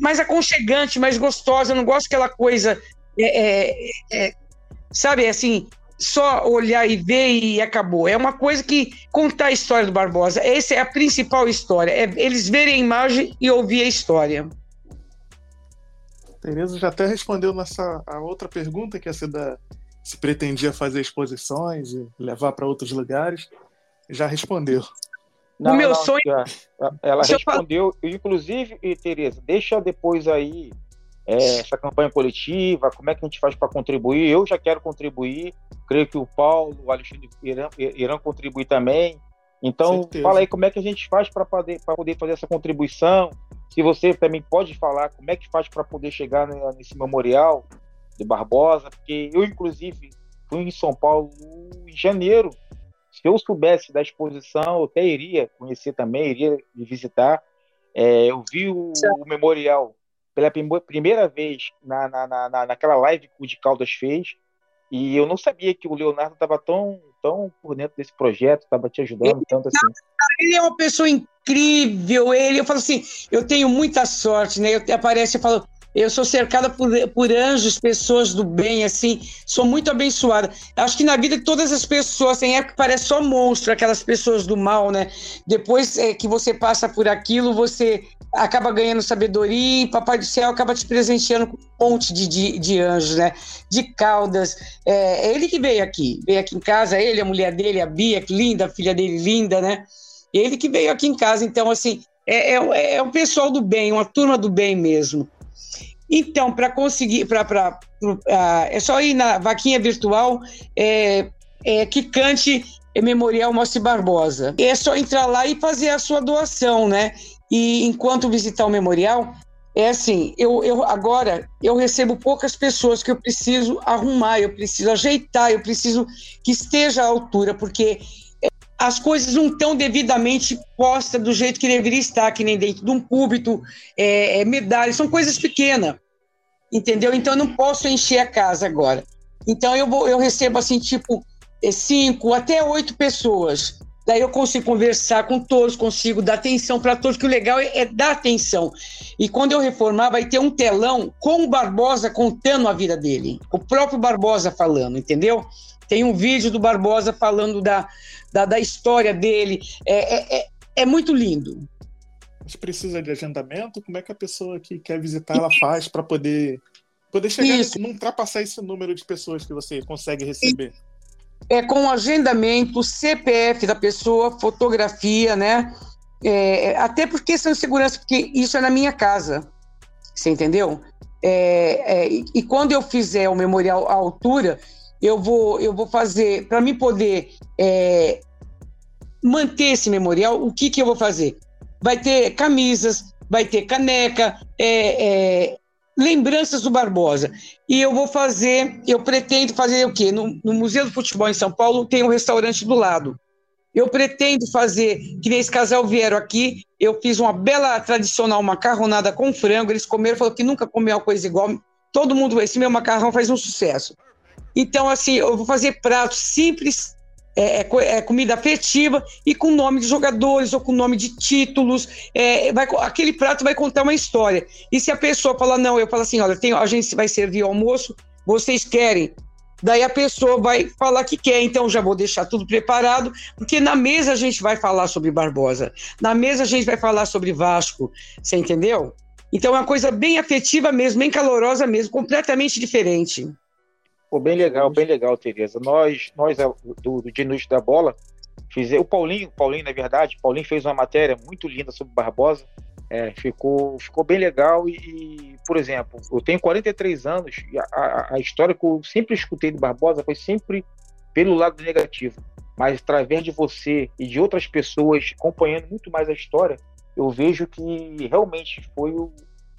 mais aconchegante, mais gostosa, eu não gosto daquela coisa, é, é, é sabe, assim, só olhar e ver e acabou. É uma coisa que contar a história do Barbosa, essa é a principal história, é eles verem a imagem e ouvir a história. Tereza já até respondeu nessa a outra pergunta, que é se, da, se pretendia fazer exposições e levar para outros lugares. Já respondeu. Não, o meu não, sonho. Ela respondeu, inclusive, Tereza, deixa depois aí é, essa campanha coletiva, como é que a gente faz para contribuir. Eu já quero contribuir, creio que o Paulo, o Alexandre irão, irão contribuir também. Então, Certeza. fala aí como é que a gente faz para poder, poder fazer essa contribuição. Se você também pode falar como é que faz para poder chegar nesse memorial de Barbosa, porque eu, inclusive, fui em São Paulo em janeiro. Se eu soubesse da exposição, eu até iria conhecer também, iria visitar. É, eu vi o, o, memorial pela primeira vez na, na, na, naquela live que o de Caldas fez. E eu não sabia que o Leonardo estava tão, tão por dentro desse projeto, estava te ajudando ele, tanto assim. Ele é uma pessoa incrível, ele, eu falo assim, eu tenho muita sorte, né? Eu aparece e falo, eu sou cercada por, por anjos, pessoas do bem, assim, sou muito abençoada. Acho que na vida todas as pessoas, tem época que parece só monstro, aquelas pessoas do mal, né? Depois é, que você passa por aquilo, você acaba ganhando sabedoria e Papai do Céu acaba te presenteando com um monte de, de, de anjos, né? De caudas. É, é, ele que veio aqui, veio aqui em casa, ele, a mulher dele, a Bia, que linda, a filha dele linda, né? Ele que veio aqui em casa, então, assim, é, é, é um pessoal do bem, uma turma do bem mesmo. Então, para conseguir, para uh, é só ir na vaquinha virtual é, é, que cante Memorial Moacir Barbosa. É só entrar lá e fazer a sua doação, né? E enquanto visitar o memorial, é assim, eu, eu agora eu recebo poucas pessoas que eu preciso arrumar, eu preciso ajeitar, eu preciso que esteja à altura, porque é, as coisas não estão devidamente postas do jeito que deveria estar, que nem dentro de um púlpito, é, é, medalhas, são coisas pequenas, entendeu? Então eu não posso encher a casa agora. Então eu, vou, eu recebo assim, tipo, é, cinco até oito pessoas Daí eu consigo conversar com todos, consigo dar atenção para todos, que o legal é, é, dar atenção. E quando eu reformar, vai ter um telão com o Barbosa contando a vida dele. O próprio Barbosa falando, entendeu? Tem um vídeo do Barbosa falando da, da, da história dele. É, é, é, é muito lindo. A gente precisa de agendamento? Como é que a pessoa que quer visitar ela faz para poder, poder chegar, Isso. não ultrapassar esse número de pessoas que você consegue receber? é com agendamento, CPF da pessoa, fotografia, né? É, até por questão de segurança, porque isso é na minha casa, você entendeu? É, é, e quando eu fizer o memorial à altura, eu vou, eu vou fazer, para mim poder é, manter esse memorial, o que, que eu vou fazer? Vai ter camisas, vai ter caneca, é, é, lembranças do Barbosa. E eu vou fazer, eu pretendo fazer o quê? No, no, Museu do Futebol em São Paulo tem um restaurante do lado. Eu pretendo fazer, que nem esse casal vieram aqui, eu fiz uma bela tradicional macarronada com frango, eles comeram, falou que nunca comeu uma coisa igual. Todo mundo, esse meu macarrão faz um sucesso. Então, assim, eu vou fazer pratos simples, é, é, é, comida afetiva e com nome de jogadores ou com nome de títulos. É, vai, aquele prato vai contar uma história. E se a pessoa falar, não, eu falo assim: olha, tem, a gente vai servir almoço, vocês querem? Daí a pessoa vai falar que quer, então já vou deixar tudo preparado, porque na mesa a gente vai falar sobre Barbosa, na mesa a gente vai falar sobre Vasco, você entendeu? Então é uma coisa bem afetiva mesmo, bem calorosa mesmo, completamente diferente. Pô, bem legal, bem legal, Tereza. Nós, nós é, do, do De Noite da Bola, fizer, o Paulinho, Paulinho, na verdade, Paulinho fez uma matéria muito linda sobre Barbosa. É, ficou, ficou bem legal e, e, por exemplo, eu tenho 43 anos e a, a, a, história que eu sempre escutei do Barbosa foi sempre pelo lado negativo. Mas através de você e de outras pessoas acompanhando muito mais a história, eu vejo que realmente foi o,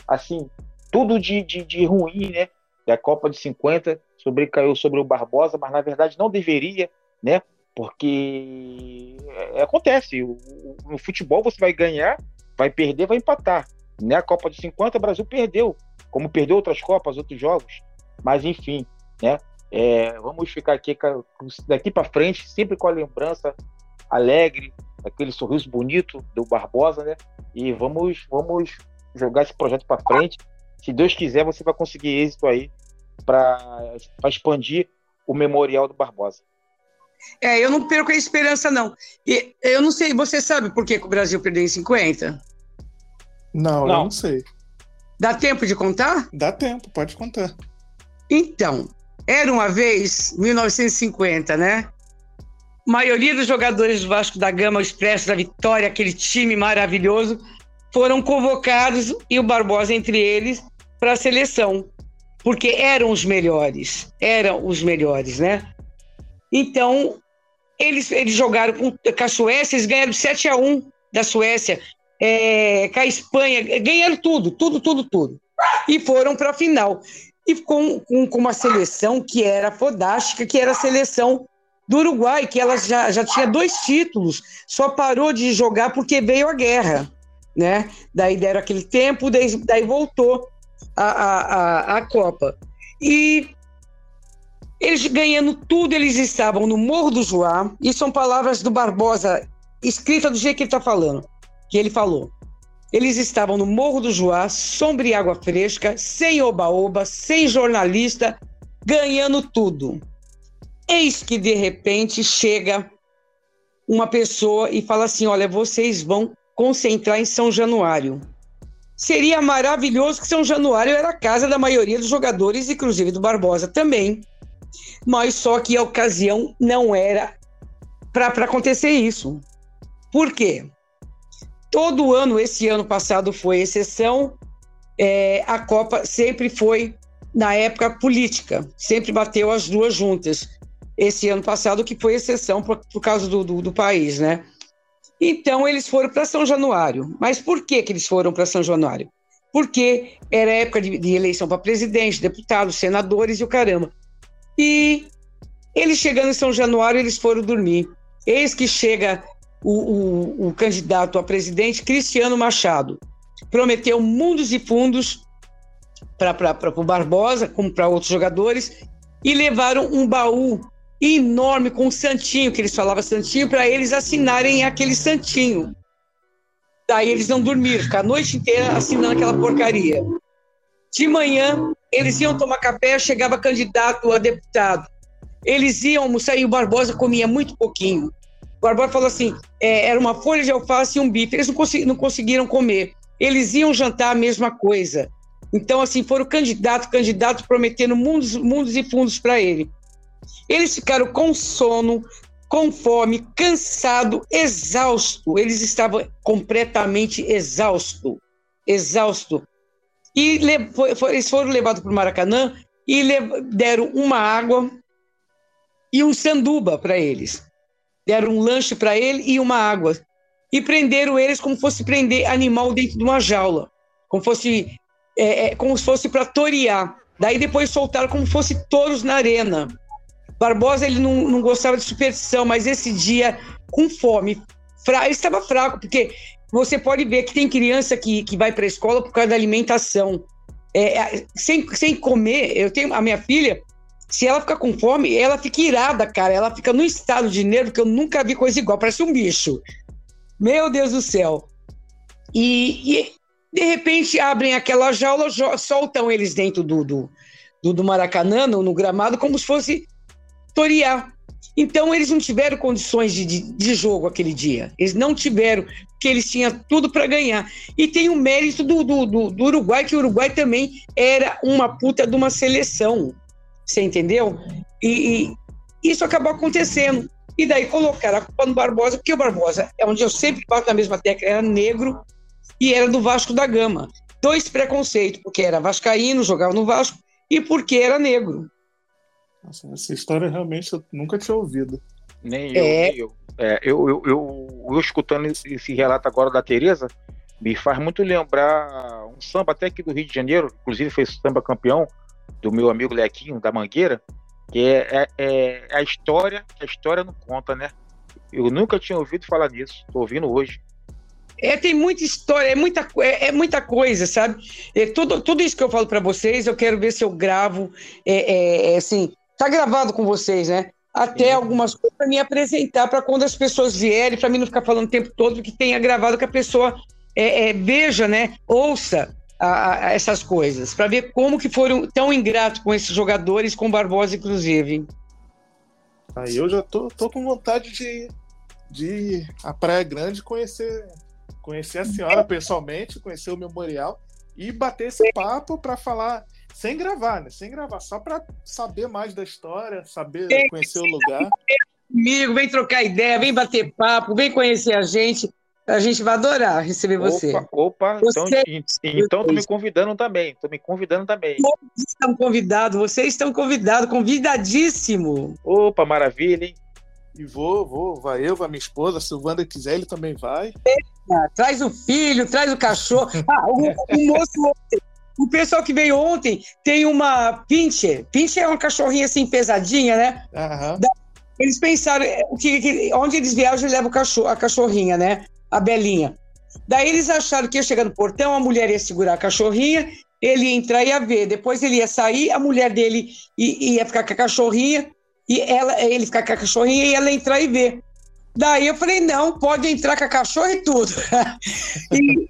assim, tudo de, de, de ruim, né? da Copa de 50 sobrecaiu sobre o Barbosa, mas na verdade não deveria, né? Porque é, acontece, o, o, no futebol você vai ganhar, vai perder, vai empatar. Né? A Copa de 50 o Brasil perdeu, como perdeu outras Copas, outros jogos. Mas enfim, né? É, vamos ficar aqui daqui para frente, sempre com a lembrança alegre, aquele sorriso bonito do Barbosa, né? E vamos, vamos jogar esse projeto para frente. Se Deus quiser, você vai conseguir êxito aí para expandir o memorial do Barbosa. É, eu não perco a esperança, não. E eu não sei, você sabe por que, que o Brasil perdeu em 50? Não, não, eu não sei. Dá tempo de contar? Dá tempo, pode contar. Então, era uma vez, 1950, né? A maioria dos jogadores do Vasco da Gama, o Expresso da Vitória, aquele time maravilhoso, foram convocados e o Barbosa entre eles para a seleção, porque eram os melhores, eram os melhores, né? Então, eles, eles jogaram com, com a Suécia, eles ganharam 7 a 1 da Suécia, é, com a Espanha, ganharam tudo, tudo, tudo, tudo. E foram para a final. E com, com, com, uma seleção que era fodástica, que era a seleção do Uruguai, que ela já, já tinha dois títulos, só parou de jogar porque veio a guerra. Né? Daí deram aquele tempo, daí, daí voltou a, a, a, a Copa. E eles ganhando tudo, eles estavam no Morro do Joá, e são palavras do Barbosa, escrita do jeito que ele está falando, que ele falou. Eles estavam no Morro do Joá, sombra e água fresca, sem oba-oba, sem jornalista, ganhando tudo. Eis que de repente chega uma pessoa e fala assim: Olha, vocês vão concentrar em São Januário. Seria maravilhoso que São Januário era a casa da maioria dos jogadores, inclusive do Barbosa também mas só que a ocasião não era para acontecer isso. Por quê? Todo ano, esse ano passado foi exceção, é, a Copa sempre foi, na época, política, sempre bateu as duas juntas. Esse ano passado, que foi exceção por, por causa do, do, do país, né? Então, eles foram para São Januário. Mas por que, que eles foram para São Januário? Porque era época de, de eleição para presidente, deputados, senadores e o caramba. E eles chegando em São Januário, eles foram dormir. Eis que chega o, o, o candidato a presidente, Cristiano Machado. Prometeu mundos e fundos para o Barbosa, como para outros jogadores, e levaram um baú enorme com um santinho, que eles falavam santinho, para eles assinarem aquele santinho. Daí eles não dormiram, ficaram a noite inteira assinando aquela porcaria. De manhã, eles iam tomar café, chegava candidato a deputado. Eles iam almoçar e o Barbosa comia muito pouquinho. O Barbosa falou assim: é, era uma folha de alface e um bife. Eles não, consegui, não conseguiram comer. Eles iam jantar a mesma coisa. Então, assim, foram candidato, candidato, prometendo mundos, mundos e fundos para ele. Eles ficaram com sono, com fome, cansado, exausto. Eles estavam completamente exausto, exausto. E eles foram levados para o Maracanã e deram uma água e um sanduba para eles. Deram um lanche para ele e uma água. E prenderam eles como fosse prender animal dentro de uma jaula. Como fosse, é, é, como se fosse para torear. Daí depois soltaram como fosse touros na arena. Barbosa ele não, não gostava de superstição, mas esse dia, com fome, fra... ele estava fraco, porque você pode ver que tem criança que, que vai para a escola por causa da alimentação. É, é, sem, sem comer, eu tenho a minha filha, se ela ficar com fome, ela fica irada, cara. Ela fica no estado de nervo que eu nunca vi coisa igual, parece um bicho. Meu Deus do céu. E, e de repente abrem aquela jaula, soltam eles dentro do, do, do, do Maracanã, no, no, gramado, como se fosse Então, eles não tiveram condições de, de, de, jogo aquele dia. Eles não tiveram, porque eles tinham tudo para ganhar. E tem o mérito do, do, do, do, Uruguai, que o Uruguai também era uma puta de uma seleção. Você entendeu? E, e isso acabou acontecendo. E daí colocaram a culpa no Barbosa, porque o Barbosa é onde eu sempre bato na mesma tecla, era negro e era do Vasco da Gama. Dois preconceitos, porque era vascaíno, jogava no Vasco, e porque era negro. Nossa, essa história realmente eu nunca tinha ouvido. Nem eu, é... nem eu. É, eu, eu, eu, eu, escutando esse, esse, relato agora da Tereza, me faz muito lembrar um samba até aqui do Rio de Janeiro, inclusive foi samba campeão, do meu amigo Lequinho, da Mangueira, que é, é, é a história que a história não conta, né? Eu nunca tinha ouvido falar nisso, tô ouvindo hoje. É, tem muita história, é muita, é, é muita coisa, sabe? É, tudo, tudo isso que eu falo para vocês, eu quero ver se eu gravo, é, é, é assim, tá gravado com vocês, né? Até Sim. algumas coisas para me apresentar, para quando as pessoas vierem, para mim não ficar falando o tempo todo, que tenha gravado, que a pessoa é, veja, né? Ouça a, a essas coisas, para ver como que foram tão ingratos com esses jogadores, com Barbosa, inclusive. Aí eu já tô, tô com vontade de, de ir à Praia Grande conhecer conhecer a senhora pessoalmente, conhecer o memorial e bater esse papo para falar sem gravar, né? Sem gravar, só para saber mais da história, saber conhecer o lugar. Comigo, vem trocar ideia, vem bater papo, vem conhecer a gente. A gente vai adorar receber você. Opa, opa você, então, então tô me convidando também. Tô me convidando também. Todos estão convidados, vocês estão convidados, convidadíssimo. Opa, maravilha, hein? E vou, vou, vai eu, vai minha esposa, se o Wander quiser, ele também vai. É, traz o filho, traz o cachorro. Ah, o, o [laughs] moço o pessoal que veio ontem tem uma pincher. Pincher é uma cachorrinha assim pesadinha, né? Uhum. Eles pensaram é, que, que, onde eles viajam, leva cachorro, a cachorrinha, né? A Belinha. Daí eles acharam que ia chegar no portão, a mulher ia segurar a cachorrinha, ele ia entrar e ia ver. Depois ele ia sair, a mulher dele ia, ia ficar com a cachorrinha, e ela, ele ficar com a cachorrinha e ela entrar e ver. Daí eu falei, não, pode entrar com a cachorra e tudo. [laughs] e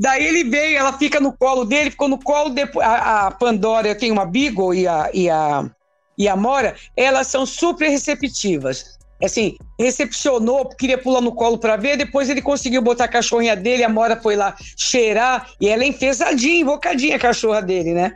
daí ele veio, ela fica no colo dele, ficou no colo, depois, a, a Pandora tem uma Beagle e a, e, a, e a Mora, elas são super receptivas. Assim, recepcionou, queria pular no colo para ver, depois ele conseguiu botar a cachorrinha dele, a Mora foi lá cheirar, e ela é enfesadinha, invocadinha a cachorra dele, né?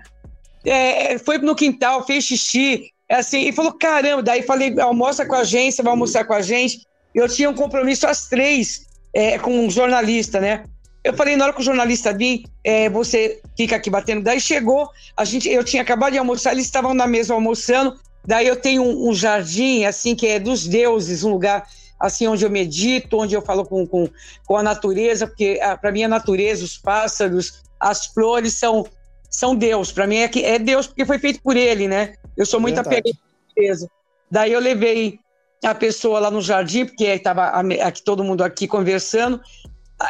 É, foi no quintal, fez xixi, assim, e falou: caramba, daí falei, almoça com a você vai almoçar com a gente. Eu tinha um compromisso às três é, com um jornalista, né? Eu falei, na hora que o jornalista vir, é, você fica aqui batendo. Daí chegou, a gente, eu tinha acabado de almoçar, eles estavam na mesa almoçando. Daí eu tenho um, um jardim, assim, que é dos deuses, um lugar assim onde eu medito, onde eu falo com, com, com a natureza, porque ah, para mim a natureza, os pássaros, as flores são são Deus. Para mim é, que, é Deus porque foi feito por ele, né? Eu sou muito apegada à natureza. Daí eu levei a pessoa lá no jardim, porque estava aqui, todo mundo aqui conversando.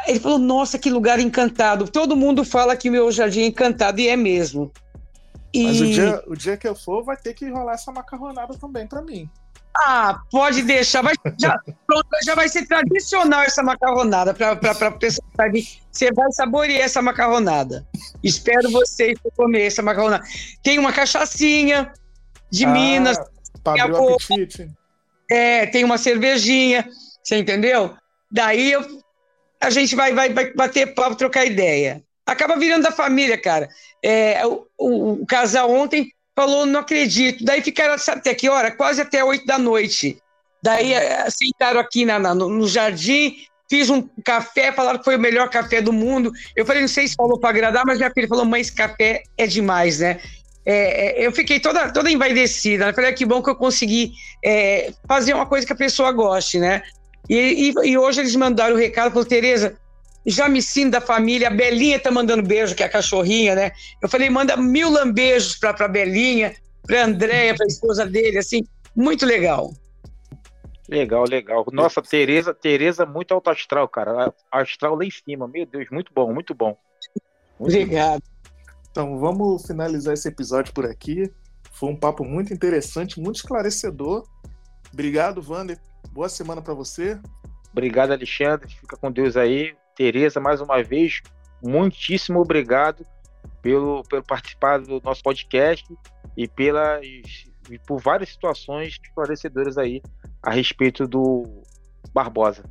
Ele falou: Nossa, que lugar encantado. Todo mundo fala que meu jardim é encantado, e é mesmo. E... Mas o dia, o dia que eu for, vai ter que rolar essa macarronada também para mim. Ah, pode deixar. Vai, já, [laughs] pronto, já vai ser tradicional essa macarronada para a pessoa Você vai saborear essa macarronada. Espero vocês comer essa macarronada. Tem uma cachaçinha de ah, Minas. Para abrir o apetite. É, tem uma cervejinha, você entendeu? Daí eu, a gente vai, vai, vai bater papo, trocar ideia. Acaba virando da família, cara. É, o, o, o casal ontem falou, não acredito. Daí ficaram, sabe até que hora? Quase até oito da noite. Daí eh, sentaram aqui na, na, no jardim, fiz um café, falaram que foi o melhor café do mundo. Eu falei, não sei se falou para agradar, mas minha filha falou, mãe, esse café é demais, né? É, é eu fiquei toda, toda envaidecida. Eu falei, ah, que bom que eu consegui é, fazer uma coisa que a pessoa goste, né? E, e, e hoje eles mandaram o recado, falou, Tereza, já me sinto da família, a Belinha tá mandando beijo, que é a cachorrinha, né? Eu falei, manda mil lambejos pra, pra Belinha, pra Andréia, pra esposa dele, assim, muito legal. Legal, legal. Nossa, Tereza, Tereza muito alto astral, cara. Astral lá em cima, meu Deus, muito bom, muito bom. Muito Obrigado. Bom. Então, vamos finalizar esse episódio por aqui. Foi um papo muito interessante, muito esclarecedor. Obrigado, Wander. Boa semana para você. Obrigado, Alexandre. Fica com Deus aí. Tereza, mais uma vez, muitíssimo obrigado pelo, pelo participar do nosso podcast e pelas e por várias situações esclarecedoras aí a respeito do Barbosa.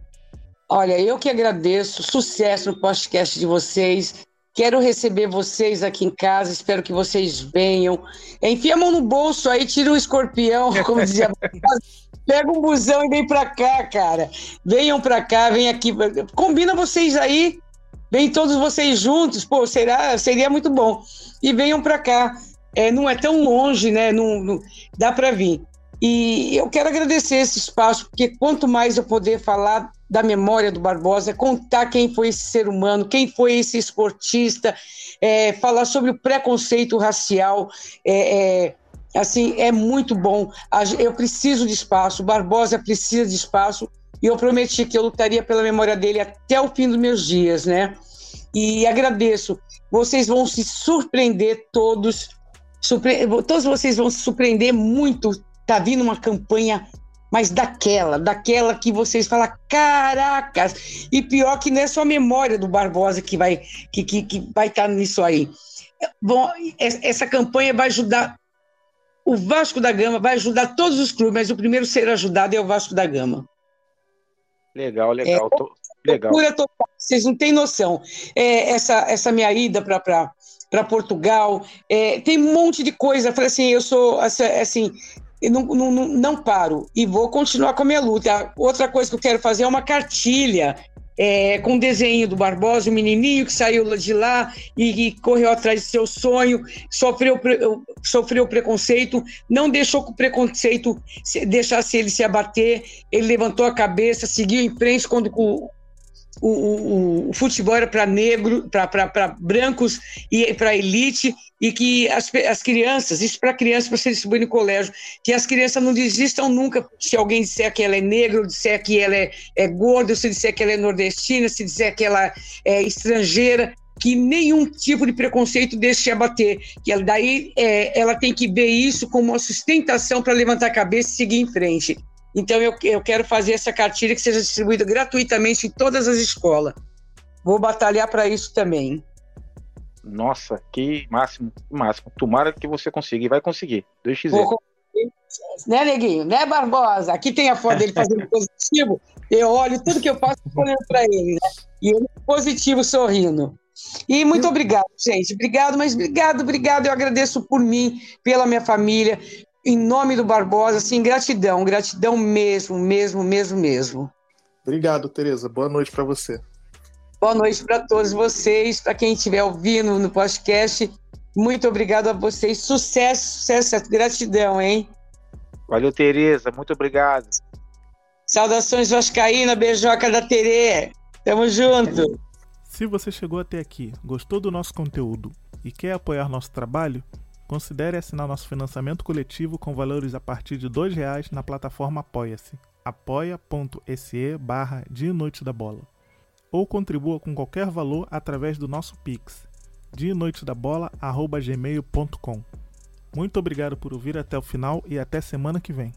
Olha, eu que agradeço, sucesso no podcast de vocês. Quero receber vocês aqui em casa, espero que vocês venham. Enfia a mão no bolso aí, tira um escorpião, [laughs] como dizia. Pega um busão e vem pra cá, cara. Venham pra cá, vem aqui. Combina vocês aí. Vem todos vocês juntos. Pô, será, seria muito bom. E venham pra cá. É, não é tão longe, né? Não, não dá para vir. E eu quero agradecer esse espaço, porque quanto mais eu poder falar da memória do Barbosa, contar quem foi esse ser humano, quem foi esse esportista, é, falar sobre o preconceito racial. É, é, assim, é muito bom. Eu preciso de espaço, Barbosa precisa de espaço, e eu prometi que eu lutaria pela memória dele até o fim dos meus dias, né? E agradeço. Vocês vão se surpreender todos. Surpre... Todos vocês vão se surpreender muito. Tá vindo uma campanha mas daquela, daquela que vocês falam, caracas! E pior que não é só a memória do Barbosa que vai que, que, que vai estar tá nisso aí. Bom, essa campanha vai ajudar o Vasco da Gama, vai ajudar todos os clubes, mas o primeiro a ser ajudado é o Vasco da Gama. Legal, legal. É, tô, legal. Total, vocês não têm noção. É, essa, essa minha ida para Portugal, é, tem um monte de coisa. Eu falei assim, eu sou assim, não, não, não paro e vou continuar com a minha luta. Outra coisa que eu quero fazer é uma cartilha é, com desenho do Barbosa, o menininho que saiu de lá e, e correu atrás de seu sonho, sofreu, sofreu preconceito, não deixou que o preconceito deixasse ele se abater, ele levantou a cabeça, seguiu em frente quando o, o, o, futebol era para negro, para brancos e para elite, e que as, as crianças, isso para crianças, para ser distribuído no colégio, que as crianças não desistam nunca se alguém disser que ela é negra, disser que ela é, é gorda, se disser que ela é nordestina, se disser que ela é estrangeira, que nenhum tipo de preconceito deixe abater. Que ela, daí é, ela tem que ver isso como uma sustentação para levantar a cabeça e seguir em frente. Então eu, eu quero fazer essa cartilha que seja distribuída gratuitamente em todas as escolas. Vou batalhar para isso também. Nossa, que máximo, máximo. Tomara que você consiga e vai conseguir. 2x0. Vou... Né, Neguinho? Né, Barbosa? Aqui tem a foto dele fazendo positivo. Eu olho tudo que eu faço olhando para ele, né? E ele positivo sorrindo. E muito obrigado, gente. Obrigado, mas obrigado, obrigado. Eu agradeço por mim, pela minha família, em nome do Barbosa, assim, gratidão, gratidão mesmo, mesmo, mesmo, mesmo. Obrigado, Tereza. Boa noite para você. Boa noite para todos vocês, para quem estiver ouvindo no podcast. Muito obrigado a vocês. Sucesso, sucesso, gratidão, hein? Valeu, Tereza. Muito obrigado. Saudações Vascaína, beijoca da Terê. Tamo junto. Se você chegou até aqui, gostou do nosso conteúdo e quer apoiar nosso trabalho, considere assinar nosso financiamento coletivo com valores a partir de R$ reais na plataforma Apoia-se. apoia.se barra Dia Noite da Bola ou contribua com qualquer valor através do nosso Pix, dianoitedabola.gmail.com. Muito obrigado por ouvir até o final e até semana que vem.